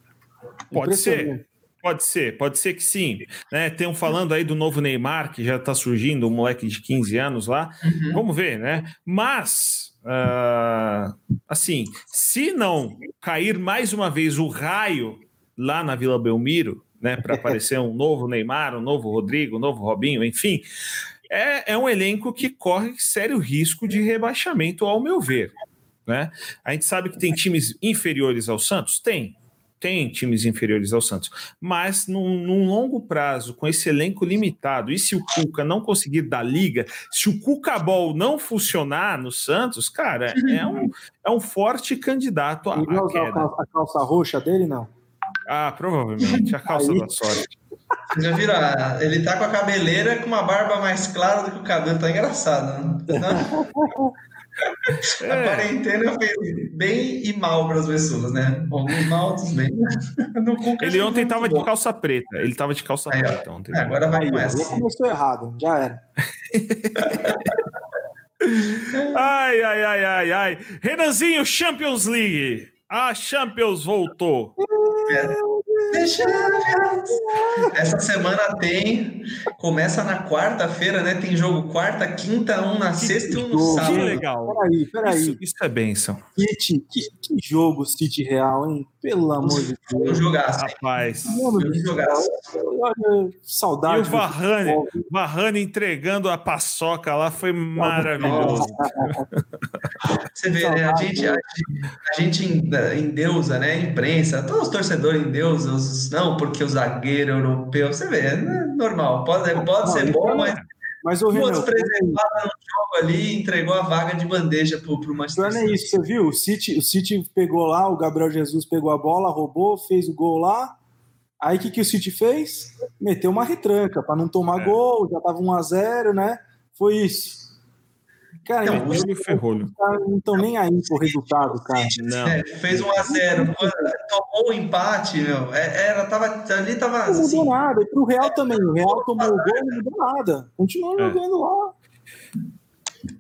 Speaker 1: Pode ser. Pode ser, pode ser que sim. Né? Tem um falando aí do novo Neymar, que já está surgindo, um moleque de 15 anos lá. Uhum. Vamos ver, né? Mas, uh, assim, se não cair mais uma vez o raio lá na Vila Belmiro, né, para aparecer um novo Neymar, um novo Rodrigo, um novo Robinho, enfim, é, é um elenco que corre sério risco de rebaixamento, ao meu ver. Né? A gente sabe que tem times inferiores ao Santos? Tem tem times inferiores ao Santos, mas num, num, longo prazo, com esse elenco limitado, e se o Cuca não conseguir dar liga, se o Cuca Ball não funcionar no Santos, cara, é um, é um forte candidato a,
Speaker 4: Ele a queda. A calça roxa dele, não?
Speaker 1: Ah, provavelmente, a calça Aí... da sorte.
Speaker 2: Vocês já viram? Ele tá com a cabeleira com uma barba mais clara do que o cabelo, tá engraçado. Né? É. A quarentena fez bem e mal para as pessoas, né? Alguns mal, outros bem.
Speaker 1: ele ontem tava de calça preta. Ele tava de calça Aí, preta ontem.
Speaker 2: É, agora vai com essa.
Speaker 4: Começou errado, já era.
Speaker 1: ai, ai, ai, ai, ai. Renanzinho, Champions League. A Champions voltou.
Speaker 2: É. Essa semana tem. Começa na quarta-feira, né? Tem jogo quarta, quinta, um na que sexta e um no sábado.
Speaker 1: Que legal.
Speaker 4: Peraí, peraí.
Speaker 1: Isso, isso é bênção.
Speaker 4: City, que, que jogo City Real, hein? Pelo amor de
Speaker 2: Deus. Jogaço.
Speaker 1: Rapaz.
Speaker 4: Saudade.
Speaker 1: E o Varane, Varane entregando a paçoca lá foi maravilhoso.
Speaker 2: Você vê, né? A gente, a, a gente endeusa, né? A imprensa, todos os torcedores endeusam, os, não, porque o zagueiro europeu, você vê, é normal. Pode, pode ser bom, mas
Speaker 4: mas o Renan,
Speaker 2: preservado no jogo ali, entregou a vaga de bandeja para o Manchester
Speaker 4: City. Não é isso, você viu? O City, o City pegou lá, o Gabriel Jesus pegou a bola, roubou, fez o gol lá. Aí o que, que o City fez? Meteu uma retranca para não tomar é. gol, já tava 1 a 0 né? Foi isso.
Speaker 1: Cara, não, então, ele ferrolho.
Speaker 4: Não estão nem aí pro resultado, cara.
Speaker 2: Não. É, fez 1 a 0 tomou o empate, meu. É, era, tava, ali tava.
Speaker 4: Não assim, mudou nada. E pro Real também. O Real tomou o gol não mudou nada. Continua é. jogando lá.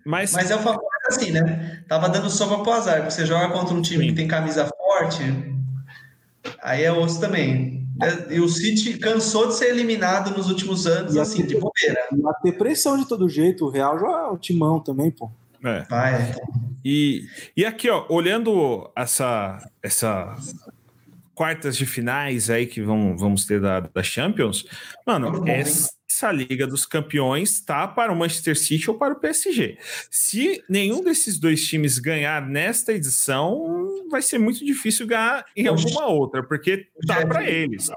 Speaker 2: Mas, Mas é o famoso assim, né? Tava dando sopa pro azar. Você joga contra um time Sim. que tem camisa forte, aí é osso também. É, e o City cansou de ser eliminado nos últimos anos, e assim, ter, de bobeira.
Speaker 4: Ia ter pressão de todo jeito. O Real já é o timão também, pô.
Speaker 1: É. Ah, é. E, e aqui, ó, olhando essa, essa quartas de finais aí que vamos, vamos ter da, da Champions, mano, essa Liga dos Campeões tá para o Manchester City ou para o PSG. Se nenhum desses dois times ganhar nesta edição, vai ser muito difícil ganhar em alguma outra, porque tá para eles.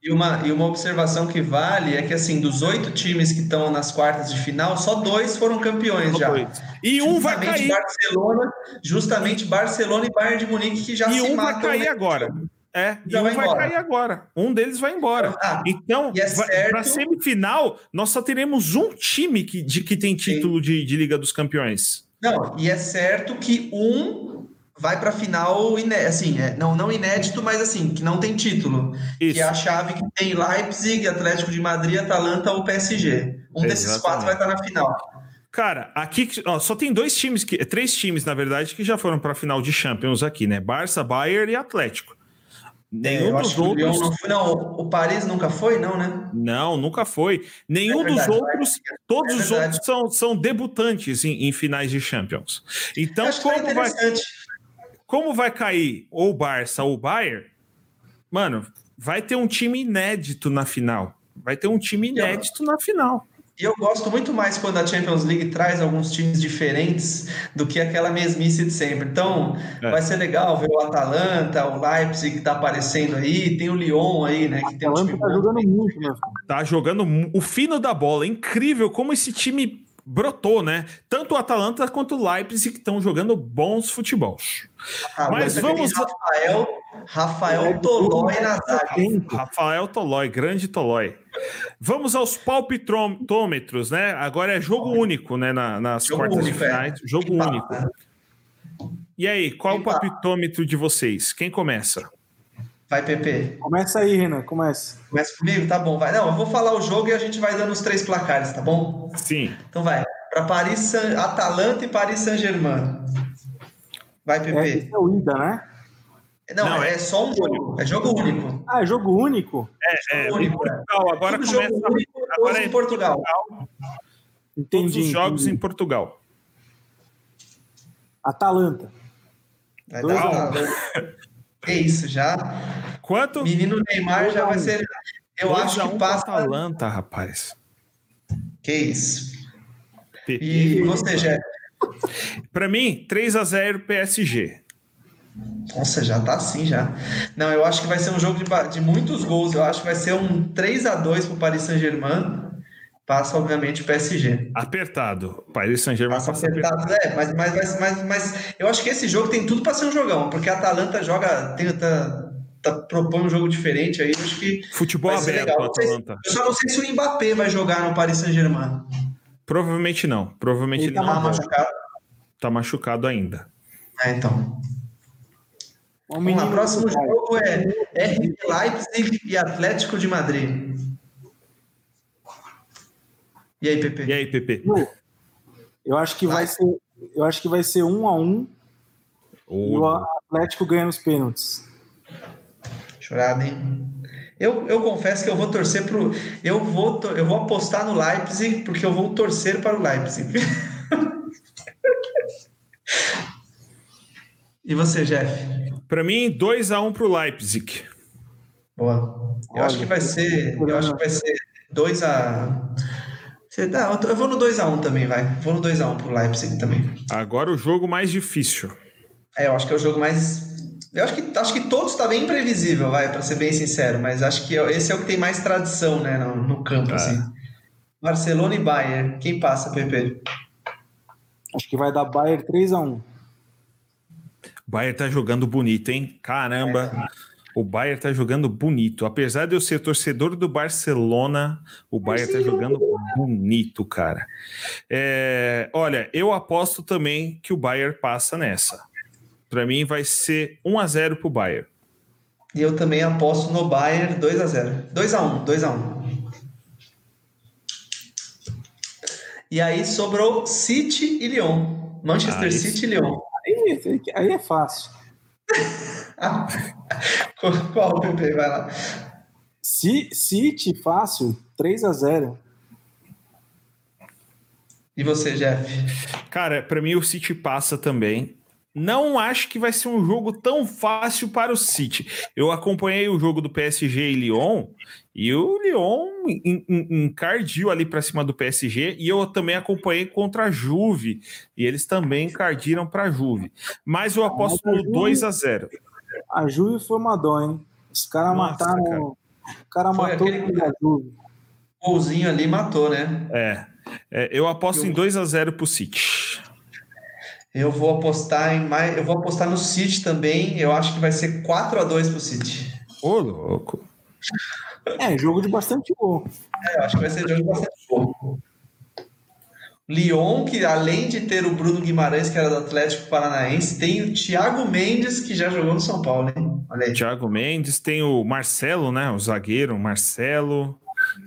Speaker 2: E uma, e uma observação que vale é que, assim, dos oito times que estão nas quartas de final, só dois foram campeões só já. Dois.
Speaker 1: E um vai cair.
Speaker 2: Barcelona, justamente Barcelona e Bayern de Munique, que já
Speaker 1: e
Speaker 2: se
Speaker 1: um vai cair agora. É, já e um vai, vai cair agora. Um deles vai embora. Ah, então, é para semifinal, nós só teremos um time que, de, que tem título de, de Liga dos Campeões.
Speaker 2: Não, e é certo que um vai para a final, assim, é, não, não inédito, mas assim, que não tem título. Isso. Que é a chave que tem Leipzig, Atlético de Madrid, Atalanta ou PSG. Um Exatamente. desses quatro vai estar na final.
Speaker 1: Cara, aqui ó, só tem dois times, que, três times, na verdade, que já foram para a final de Champions aqui, né? Barça, Bayern e Atlético.
Speaker 2: Nenhum é, dos outros. Não, foi, não, o Paris nunca foi, não, né?
Speaker 1: Não, nunca foi. Nenhum é verdade, dos outros, é todos os outros são, são debutantes em, em finais de Champions. Então, como vai. como vai cair ou Barça ou Bayern, mano, vai ter um time inédito na final. Vai ter um time inédito na final.
Speaker 2: E eu gosto muito mais quando a Champions League traz alguns times diferentes do que aquela mesmice de sempre. Então, é. vai ser legal ver o Atalanta, o Leipzig que tá aparecendo aí, tem o Lyon aí, né? Que tem
Speaker 4: Atalanta um tá jogando muito, né?
Speaker 1: Tá jogando o fino da bola. É incrível como esse time brotou, né? Tanto o Atalanta quanto o Leipzig estão jogando bons futebol.
Speaker 2: Ah, mas vamos. Rafael, Rafael Tolói na zaga.
Speaker 1: Rafael Tolói, grande Tolói. Vamos aos palpitômetros, né? Agora é jogo único, né? Na, nas jogo quartas único, de é. finais. É. Jogo único. E aí, qual o palpitômetro de vocês? Quem começa?
Speaker 2: Vai, Pepe.
Speaker 4: Começa aí, Renan, começa.
Speaker 2: Começa comigo? Tá bom, vai. Não, eu vou falar o jogo e a gente vai dando os três placares, tá bom?
Speaker 1: Sim.
Speaker 2: Então vai. Para Paris, Saint... Atalanta e Paris Saint-Germain. Vai, Pepe.
Speaker 4: É, é o ida, né?
Speaker 2: Não, Não é, é, só um jogo. É jogo único.
Speaker 4: Ah, é jogo único?
Speaker 1: É, é único. em Portugal. Agora Tudo começa. Jogo único, agora é em Portugal. Portugal. Entendi, Todos os jogos entendi. em Portugal.
Speaker 4: Atalanta.
Speaker 2: Vai Dois dar Atalanta. É isso, já.
Speaker 1: Quanto?
Speaker 2: Menino Neymar já vai ser. Eu acho que passa.
Speaker 1: Atalanta, rapaz.
Speaker 2: Que isso. E você, Jeff?
Speaker 1: Para mim, 3 a 0 PSG.
Speaker 2: Nossa, já tá assim já. Não, eu acho que vai ser um jogo de, de muitos gols. Eu acho que vai ser um 3 a 2 pro Paris Saint-Germain. Passa, obviamente, o PSG.
Speaker 1: Apertado. O Paris Saint-Germain passa, passa apertado.
Speaker 2: apertado. É, mas, mas, mas, mas, eu acho que esse jogo tem tudo para ser um jogão, porque a Atalanta joga, tenta, tá, tá, propõe um jogo diferente aí. Acho que.
Speaker 1: Futebol aberto, Atalanta.
Speaker 2: Eu só não sei se o Mbappé vai jogar no Paris Saint-Germain.
Speaker 1: Provavelmente não. Provavelmente ele,
Speaker 2: ele tá não. machucado.
Speaker 1: Tá machucado ainda.
Speaker 2: É, então. O próximo jogo é RB Leipzig e Atlético de Madrid. E aí, Pepe?
Speaker 1: E aí, Pepe?
Speaker 4: Eu acho que vai ser, eu acho que vai ser um a um. Oh. E o Atlético ganha nos pênaltis.
Speaker 2: Chorado, hein? Eu, eu confesso que eu vou torcer pro. Eu vou, eu vou apostar no Leipzig, porque eu vou torcer para o Leipzig. e você, Jeff?
Speaker 1: Para mim, 2 a 1 um para o Leipzig.
Speaker 2: Boa. Eu Olha, acho que vai ser. Eu acho que vai ser 2 a. Eu vou no 2x1 um também, vai. Vou no 2x1 um pro Leipzig também.
Speaker 1: Agora o jogo mais difícil.
Speaker 2: É, eu acho que é o jogo mais. Eu acho que, acho que todos está bem imprevisível, vai, para ser bem sincero, mas acho que esse é o que tem mais tradição, né, no, no campo, é. assim. Barcelona e Bayern. Quem passa, Pepe?
Speaker 4: Acho que vai dar Bayern 3x1.
Speaker 1: O Bayern tá jogando bonito, hein? Caramba. É. O Bayern tá jogando bonito. Apesar de eu ser torcedor do Barcelona, o Bayern tá jogando bonito, cara. É, olha, eu aposto também que o Bayern passa nessa. Para mim vai ser 1 a 0 pro Bayern.
Speaker 2: E eu também aposto no Bayern 2 a 0. 2 a 1, 2 a 1. E aí sobrou City e Lyon. Manchester ah, City e Lyon.
Speaker 4: Aí, aí é fácil.
Speaker 2: Qual, Pepe? Vai lá.
Speaker 4: City, fácil, 3 a 0
Speaker 2: E você, Jeff?
Speaker 1: Cara, para mim o City passa também. Não acho que vai ser um jogo tão fácil para o City. Eu acompanhei o jogo do PSG e Lyon e o Lyon encardiu ali para cima do PSG e eu também acompanhei contra a Juve e eles também encardiram para a Juve. Mas eu aposto no 2 a 0.
Speaker 4: A Juve foi uma dó, hein? Os caras mataram. Cara. O cara foi matou aquele... a Juve.
Speaker 2: Golzinho ali matou, né?
Speaker 1: É. é eu aposto eu... em 2 a 0 pro City.
Speaker 2: Eu vou apostar em mais. Eu vou apostar no City também. Eu acho que vai ser 4 a 2 pro City.
Speaker 1: Ô, louco.
Speaker 4: É, jogo de bastante gol.
Speaker 2: É, eu acho que vai ser jogo de bastante gol. Lyon, que além de ter o Bruno Guimarães, que era do Atlético Paranaense, tem o Thiago Mendes, que já jogou no São Paulo, hein?
Speaker 1: Olha aí. Thiago Mendes, tem o Marcelo, né? O zagueiro, Marcelo.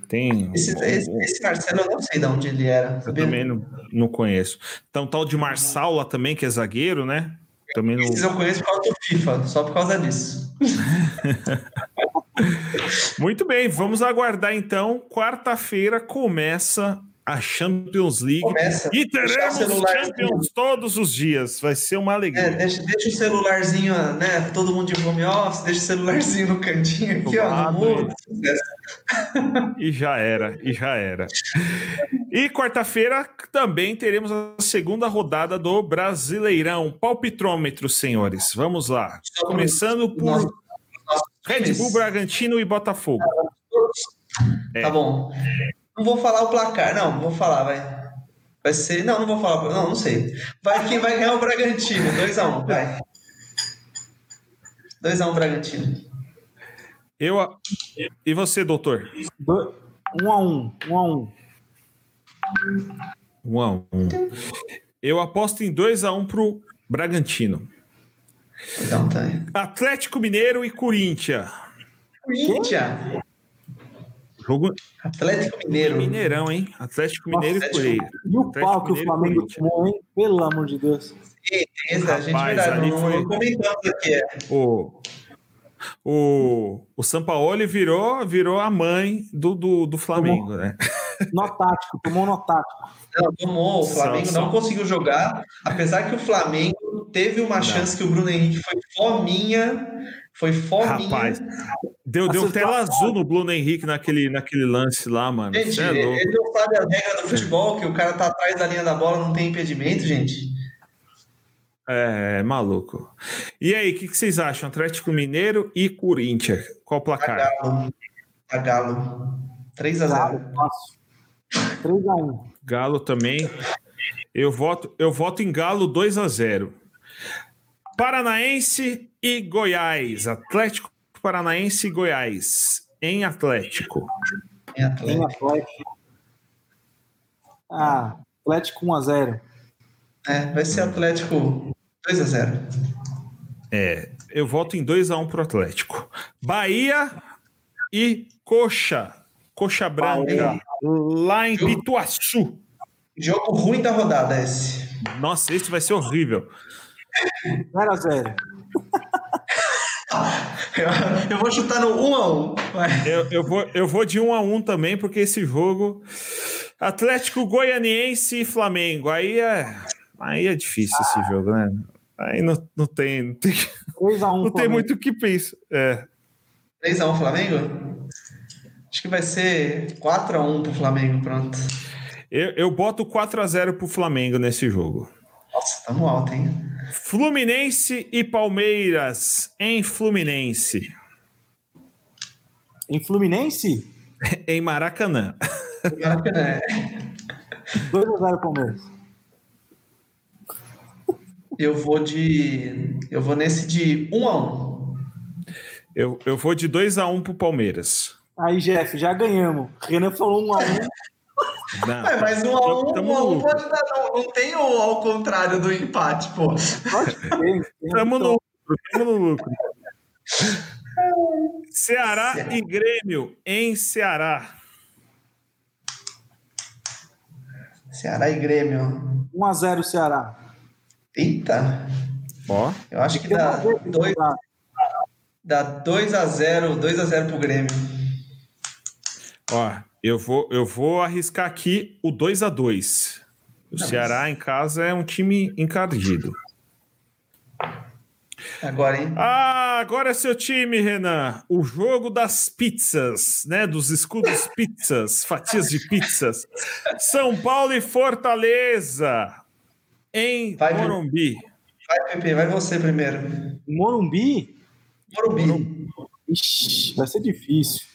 Speaker 1: Tem.
Speaker 2: Esse, esse, esse, Marcelo eu não sei de onde ele era.
Speaker 1: Eu também não, não conheço. Então, tal de Marçal também, que é zagueiro, né? Também não...
Speaker 2: Esses eu conheço por causa do FIFA, só por causa disso.
Speaker 1: Muito bem, vamos aguardar então. Quarta-feira começa a Champions League. Começa. E teremos Champions todos os dias. Vai ser uma alegria. É,
Speaker 2: deixa, deixa, o celularzinho, né? Todo mundo de home office, deixa o celularzinho no cantinho aqui, ó, no mundo.
Speaker 1: E já era, e já era. E quarta-feira também teremos a segunda rodada do Brasileirão. Palpitrômetro, senhores. Vamos lá. Começando por Red Bull, Bragantino e Botafogo.
Speaker 2: Tá é. Não vou falar o placar, não, vou falar, vai. Vai ser. Não, não vou falar. Não, não sei. Vai quem vai ganhar o Bragantino. 2x1, um, vai. 2x1 um, Bragantino.
Speaker 1: Eu. E você, doutor?
Speaker 4: 1x1. 1x1.
Speaker 1: 1x1. Eu aposto em 2x1 pro Bragantino.
Speaker 2: Então tá aí.
Speaker 1: Atlético Mineiro e Corinthians.
Speaker 2: Corinthians?
Speaker 1: Jogo...
Speaker 2: Atlético Mineiro.
Speaker 1: Mineirão, hein? Atlético Mineiro e Coreia.
Speaker 4: E o pau que o Flamengo tomou, hein? Pelo amor de Deus.
Speaker 2: Certeza, a gente verdade, ali não, foi... comentamos aqui. É.
Speaker 1: O, o, o Sampaoli virou, virou a mãe do, do, do Flamengo, tomou. né?
Speaker 4: No tático, tomou no tático.
Speaker 2: Não, tomou. O Flamengo não conseguiu jogar, apesar que o Flamengo teve uma não. chance que o Bruno Henrique foi fominha foi fominha. Rapaz,
Speaker 1: deu, deu tela azul no Bruno Henrique naquele, naquele lance lá, mano.
Speaker 2: Gente, é ele não sabe a regra do futebol, que o cara tá atrás da linha da bola, não tem impedimento, gente.
Speaker 1: É, é maluco. E aí, o que, que, vocês acham? Atlético Mineiro e Corinthians. Qual o placar?
Speaker 2: A Galo. A Galo. 3x0.
Speaker 4: 3x1.
Speaker 1: Galo também. Eu voto, eu voto em Galo 2 x 0 Paranaense e Goiás. Atlético Paranaense e Goiás. Em Atlético.
Speaker 2: Em Atlético.
Speaker 4: Ah, Atlético 1x0.
Speaker 2: É, vai ser Atlético 2x0.
Speaker 1: É, eu voto em 2x1 pro Atlético. Bahia e Coxa. Coxa Branca. Bahia. Lá em Jogo... Pituaçu.
Speaker 2: Jogo ruim da rodada esse.
Speaker 1: Nossa, esse vai ser horrível.
Speaker 4: 0x0.
Speaker 2: Eu, vou chutar no 1 a 1
Speaker 1: eu, eu, vou, eu vou de 1 a 1 também, porque esse jogo. Atlético Goianiense e Flamengo. Aí é, aí é difícil ah. esse jogo, né? Aí não, não tem. Não tem,
Speaker 4: 3 a 1,
Speaker 1: não tem muito o que pensar. É.
Speaker 2: 3x1 Flamengo? Acho que vai ser 4x1 pro Flamengo, pronto.
Speaker 1: Eu, eu boto 4x0 pro Flamengo nesse jogo.
Speaker 2: Nossa, tamo alto, hein?
Speaker 1: Fluminense e Palmeiras em Fluminense.
Speaker 4: Em Fluminense?
Speaker 1: em Maracanã.
Speaker 2: Maracanã.
Speaker 4: 2x0 é. Palmeiras.
Speaker 2: Eu vou de. Eu vou nesse de 1 a 1
Speaker 1: Eu, eu vou de 2x1 pro Palmeiras.
Speaker 4: Aí, Jeff, já ganhamos. Renan falou 1x1.
Speaker 2: Não, é, mas um a um, um, a um pode dar, não, não tem o ao contrário do empate, pô.
Speaker 1: Estamos no lucro, estamos no lucro. Ceará e Grêmio em Ceará.
Speaker 2: Ceará e Grêmio.
Speaker 4: 1x0 Ceará.
Speaker 2: Eita.
Speaker 1: Ó.
Speaker 2: Eu acho que dá 2 dá 2 a 0, 2 a 0 pro Grêmio.
Speaker 1: Ó, eu vou, eu vou arriscar aqui o 2 a 2 O Não, Ceará mas... em casa é um time encardido.
Speaker 2: Agora, hein?
Speaker 1: Ah, agora é seu time, Renan. O jogo das pizzas, né? Dos escudos pizzas, fatias de pizzas. São Paulo e Fortaleza em vai, Morumbi.
Speaker 2: Vai, Pepe, vai você primeiro.
Speaker 4: Morumbi?
Speaker 2: Morumbi.
Speaker 4: Ixi, vai ser difícil.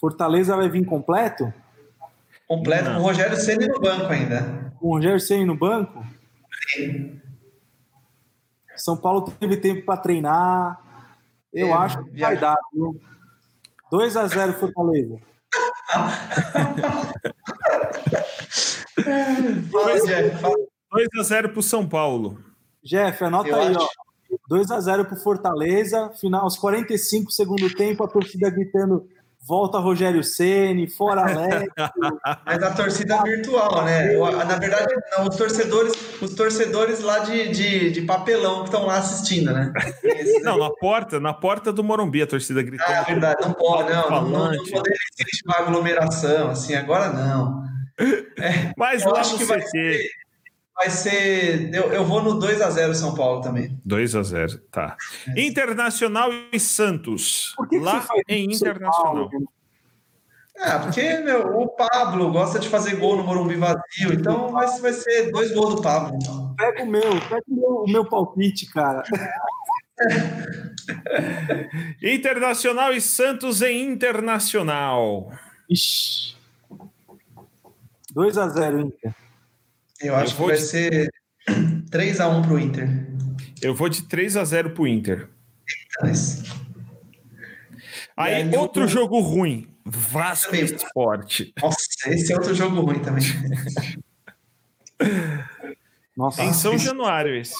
Speaker 4: Fortaleza vai vir completo?
Speaker 2: Completo, com o Rogério Ceni no banco ainda.
Speaker 4: Com o Rogério Ceni no banco? Sim. São Paulo teve tempo para treinar. Eu é,
Speaker 2: acho
Speaker 4: que vai dar, viu? 2 a 0 Fortaleza.
Speaker 1: 2 a 0 para o São Paulo.
Speaker 4: Jeff, anota Eu aí, acho. ó. 2 a 0 para o Fortaleza. Final, aos 45 segundo tempo, a torcida gritando volta Rogério Ceni, fora Alex.
Speaker 2: Mas a torcida virtual, né? Na verdade, não, os torcedores, os torcedores lá de, de, de papelão que estão lá assistindo, né?
Speaker 1: Esse, não, na porta, na porta do Morumbi, a torcida gritando. Ah,
Speaker 2: é verdade, não pode, não, não, não, não poderia uma aglomeração, assim, agora não. É,
Speaker 1: Mas lá no CT.
Speaker 2: Vai ser, eu, eu, vou no 2x0 São Paulo também.
Speaker 1: 2x0, tá. É. Internacional e Santos. Que lá que em Internacional.
Speaker 2: É, porque meu, o Pablo gosta de fazer gol no Morumbi vazio, então vai, vai ser dois gols do Pablo.
Speaker 4: Pega o meu, pega o meu, o meu palpite, cara.
Speaker 1: Internacional e Santos em Internacional.
Speaker 4: Ixi. 2x0 Inter.
Speaker 2: Eu acho Eu que vai de... ser 3x1 pro Inter.
Speaker 1: Eu vou de 3x0 pro Inter.
Speaker 2: Nice.
Speaker 1: Aí, aí outro eu... jogo ruim. Vasco Esporte.
Speaker 2: Nossa, esse é outro jogo ruim também.
Speaker 1: Nossa, em São Januário esse.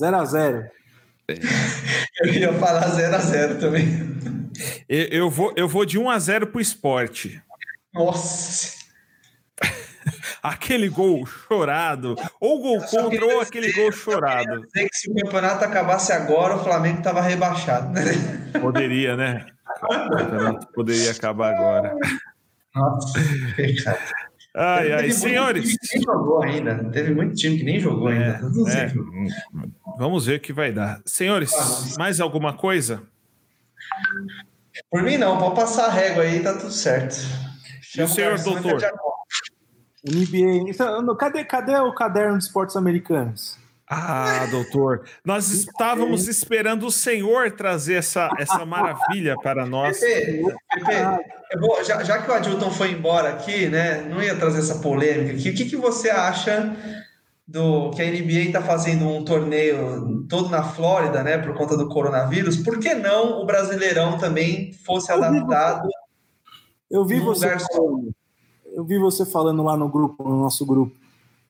Speaker 4: 0x0.
Speaker 2: Eu ia falar 0x0 também.
Speaker 1: Eu, eu, vou, eu vou de 1x0 pro esporte.
Speaker 2: Nossa.
Speaker 1: Aquele gol chorado, ou gol contra, ou aquele dizer, gol chorado.
Speaker 2: Dizer que se o campeonato acabasse agora, o Flamengo estava rebaixado.
Speaker 1: Poderia, né? O campeonato poderia acabar agora.
Speaker 2: Nossa,
Speaker 1: Ai, ai, senhores.
Speaker 2: nem jogou ainda. Teve muito time que nem jogou é, ainda. É.
Speaker 1: Vamos ver o que vai dar. Senhores, mais alguma coisa?
Speaker 2: Por mim, não. Pode passar a régua aí, tá tudo certo.
Speaker 1: E o senhor doutor?
Speaker 4: NBA. Cadê, cadê o caderno de esportes americanos?
Speaker 1: Ah, doutor, nós estávamos esperando o senhor trazer essa, essa maravilha para nós.
Speaker 2: Pepe, Pepe, vou, já, já, que o Adilton foi embora aqui, né? Não ia trazer essa polêmica aqui. O que, que você acha do que a NBA está fazendo um torneio todo na Flórida, né? Por conta do coronavírus? Por que não o Brasileirão também fosse adaptado?
Speaker 4: Eu vi você. Falando, eu vi você falando lá no grupo, no nosso grupo.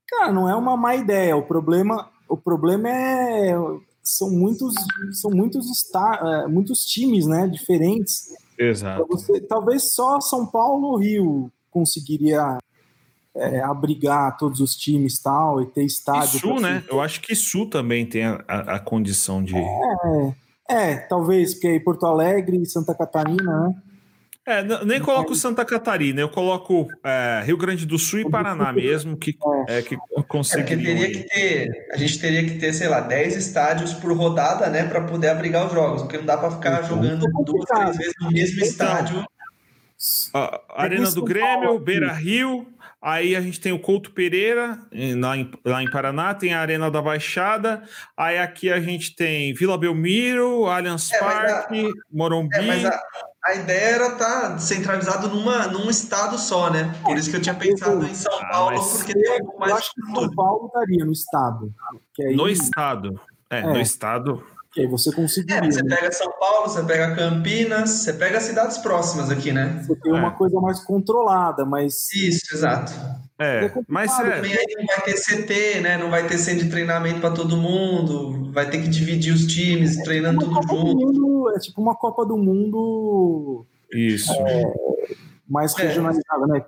Speaker 4: Cara, não é uma má ideia. O problema o problema é são muitos são muitos está é, muitos times, né, diferentes.
Speaker 1: Exato.
Speaker 4: Você, talvez só São Paulo ou Rio conseguiria é, abrigar todos os times tal e ter estádio.
Speaker 1: Sul, né? Eu acho que Sul também tem a, a, a condição de.
Speaker 4: É, é, talvez, porque aí Porto Alegre e Santa Catarina, né?
Speaker 1: É, nem coloco Santa Catarina, eu coloco é, Rio Grande do Sul e Paraná mesmo, que, é, que conseguiriam.
Speaker 2: É teria que ter, a gente teria que ter, sei lá, 10 estádios por rodada, né, para poder abrigar os jogos, porque não dá para ficar então, jogando duas, três vezes no mesmo então, estádio.
Speaker 1: A Arena do Grêmio, Beira Rio, Aí a gente tem o Couto Pereira, lá em, lá em Paraná, tem a Arena da Baixada. Aí aqui a gente tem Vila Belmiro, Allianz é, Parque, a, Morumbi. É,
Speaker 2: mas a, a ideia era estar tá centralizado numa, num estado só, né? Por isso que eu tinha pensado em São ah, Paulo, ah, porque tem algo mais.
Speaker 4: Eu acho que São Paulo daria no estado.
Speaker 1: Aí... No estado. É, é, no estado.
Speaker 4: Que aí você conseguiria.
Speaker 2: É, você né? pega São Paulo, você pega Campinas, você pega cidades próximas aqui, né?
Speaker 4: Você tem uma é. coisa mais controlada, mas.
Speaker 2: Isso, exato.
Speaker 1: É, é mas é...
Speaker 2: também aí não vai ter CT, né? Não vai ter centro de treinamento para todo mundo, vai ter que dividir os times, treinando é tudo junto.
Speaker 4: Mundo, é tipo uma Copa do Mundo.
Speaker 1: Isso.
Speaker 4: É, mais é. regionalizada, né?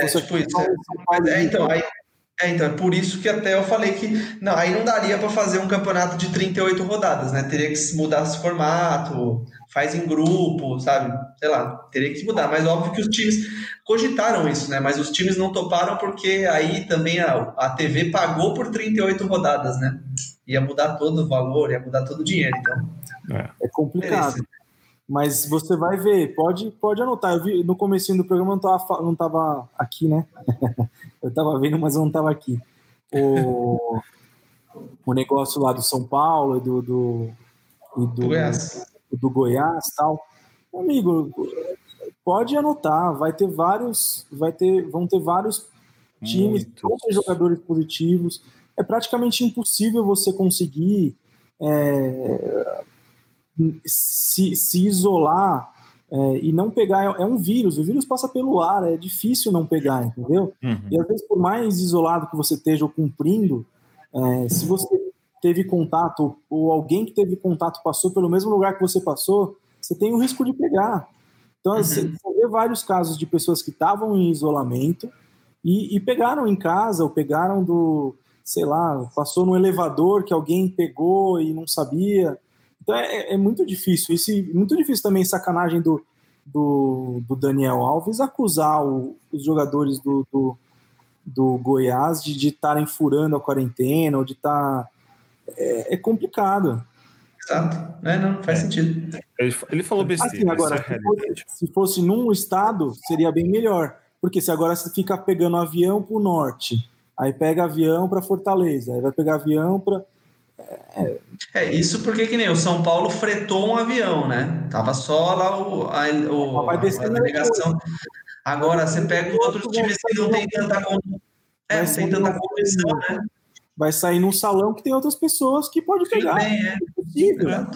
Speaker 2: Fosse tipo isso, é. então, aí, é, então, é por isso que até eu falei que não, aí não daria para fazer um campeonato de 38 rodadas, né? Teria que mudar esse formato, faz em grupo, sabe? Sei lá, teria que mudar. Mas óbvio que os times cogitaram isso, né? Mas os times não toparam porque aí também a, a TV pagou por 38 rodadas, né? Ia mudar todo o valor, ia mudar todo o dinheiro, então.
Speaker 4: É, é complicado. Mas você vai ver, pode, pode anotar. Eu vi no começo do programa não estava não tava aqui, né? eu estava vendo, mas eu não estava aqui. O, o negócio lá do São Paulo do, do, e do,
Speaker 2: Goiás.
Speaker 4: Do Goiás tal. Amigo, pode anotar, vai ter vários, vai ter, vão ter vários times, todos jogadores positivos. É praticamente impossível você conseguir é, se, se isolar é, e não pegar. É, é, um vírus, o vírus passa pelo ar, é difícil não pegar, entendeu? Uhum. E às vezes, por mais isolado que você esteja ou cumprindo, é, se você teve contato ou alguém que teve contato passou pelo mesmo lugar que você passou, você tem o risco de pegar. Então, uhum. você vê vários casos de pessoas que estavam em isolamento e, e, pegaram em casa, ou pegaram do, sei lá, passou no elevador que alguém pegou e não sabia. Então, é, é muito difícil. Isso, muito difícil também sacanagem do, do, do Daniel Alves acusar o, os jogadores do, do, do Goiás de estarem furando a quarentena ou de estar. É, é complicado.
Speaker 2: Exato. É, não, faz sentido.
Speaker 1: Ele, falou besteira.
Speaker 4: Assim, agora, é se, fosse, se, fosse, num estado, seria bem melhor. Porque se agora você fica pegando avião para o norte, aí pega avião para Fortaleza, aí vai pegar avião para.
Speaker 2: É... é... isso porque que nem o São Paulo fretou um avião, né? Tava só lá o, a, o, a delegação. Agora você pega outros times que não tem tanta, é, tem tanta condição, né?
Speaker 4: Vai sair num salão que tem outras pessoas que pode pegar. Bem,
Speaker 2: é. é possível.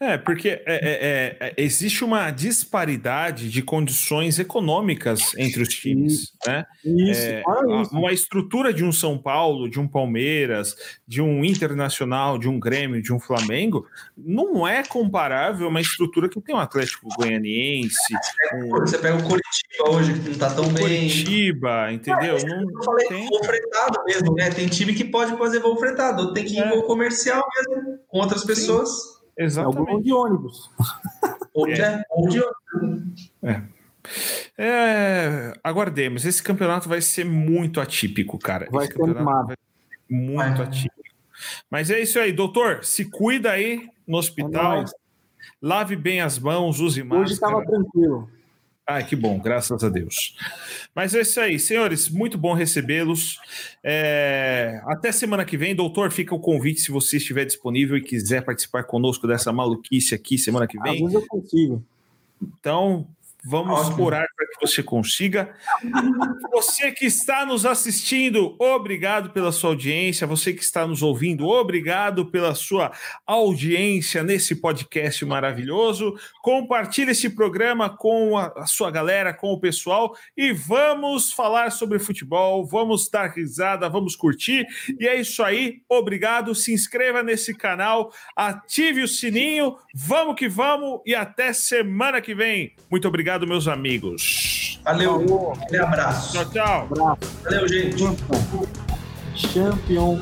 Speaker 2: É.
Speaker 1: É, porque é, é, é, existe uma disparidade de condições econômicas entre os times. Né? Isso, é, isso. Uma estrutura de um São Paulo, de um Palmeiras, de um Internacional, de um Grêmio, de um Flamengo, não é comparável a uma estrutura que tem um Atlético Goianiense.
Speaker 2: Um... Você pega o Curitiba hoje, que não está tão bem.
Speaker 1: Curitiba, entendeu? É, não,
Speaker 2: eu falei tem... voo fretado mesmo, né? Tem time que pode fazer voo fretado, tem que ir é. voo comercial mesmo, com outras pessoas. Sim.
Speaker 1: Exatamente.
Speaker 4: É de ônibus.
Speaker 2: Ou de, é. ou de ônibus.
Speaker 1: É. É, aguardemos. Esse campeonato vai ser muito atípico, cara.
Speaker 4: Vai
Speaker 1: Esse
Speaker 4: ser. Vai
Speaker 1: ser muito vai. atípico. Mas é isso aí, doutor. Se cuida aí no hospital. É lave bem as mãos, use máscara.
Speaker 4: Hoje estava tranquilo.
Speaker 1: Ai, que bom, graças a Deus. Mas é isso aí, senhores, muito bom recebê-los. É... Até semana que vem, doutor, fica o convite se você estiver disponível e quiser participar conosco dessa maluquice aqui semana que vem.
Speaker 4: Às vezes eu consigo.
Speaker 1: Então, Vamos Ótimo. orar para que você consiga. Você que está nos assistindo, obrigado pela sua audiência. Você que está nos ouvindo, obrigado pela sua audiência nesse podcast maravilhoso. Compartilhe esse programa com a, sua galera, com o pessoal e vamos falar sobre futebol. Vamos dar risada, vamos curtir. E é isso aí. Obrigado. Se inscreva nesse canal, ative o sininho. Vamos que vamos e até semana que vem. Muito obrigado obrigado, meus amigos.
Speaker 2: Valeu. Um abraço.
Speaker 1: Tchau, tchau.
Speaker 2: Abraço. Valeu, gente.
Speaker 4: Champion.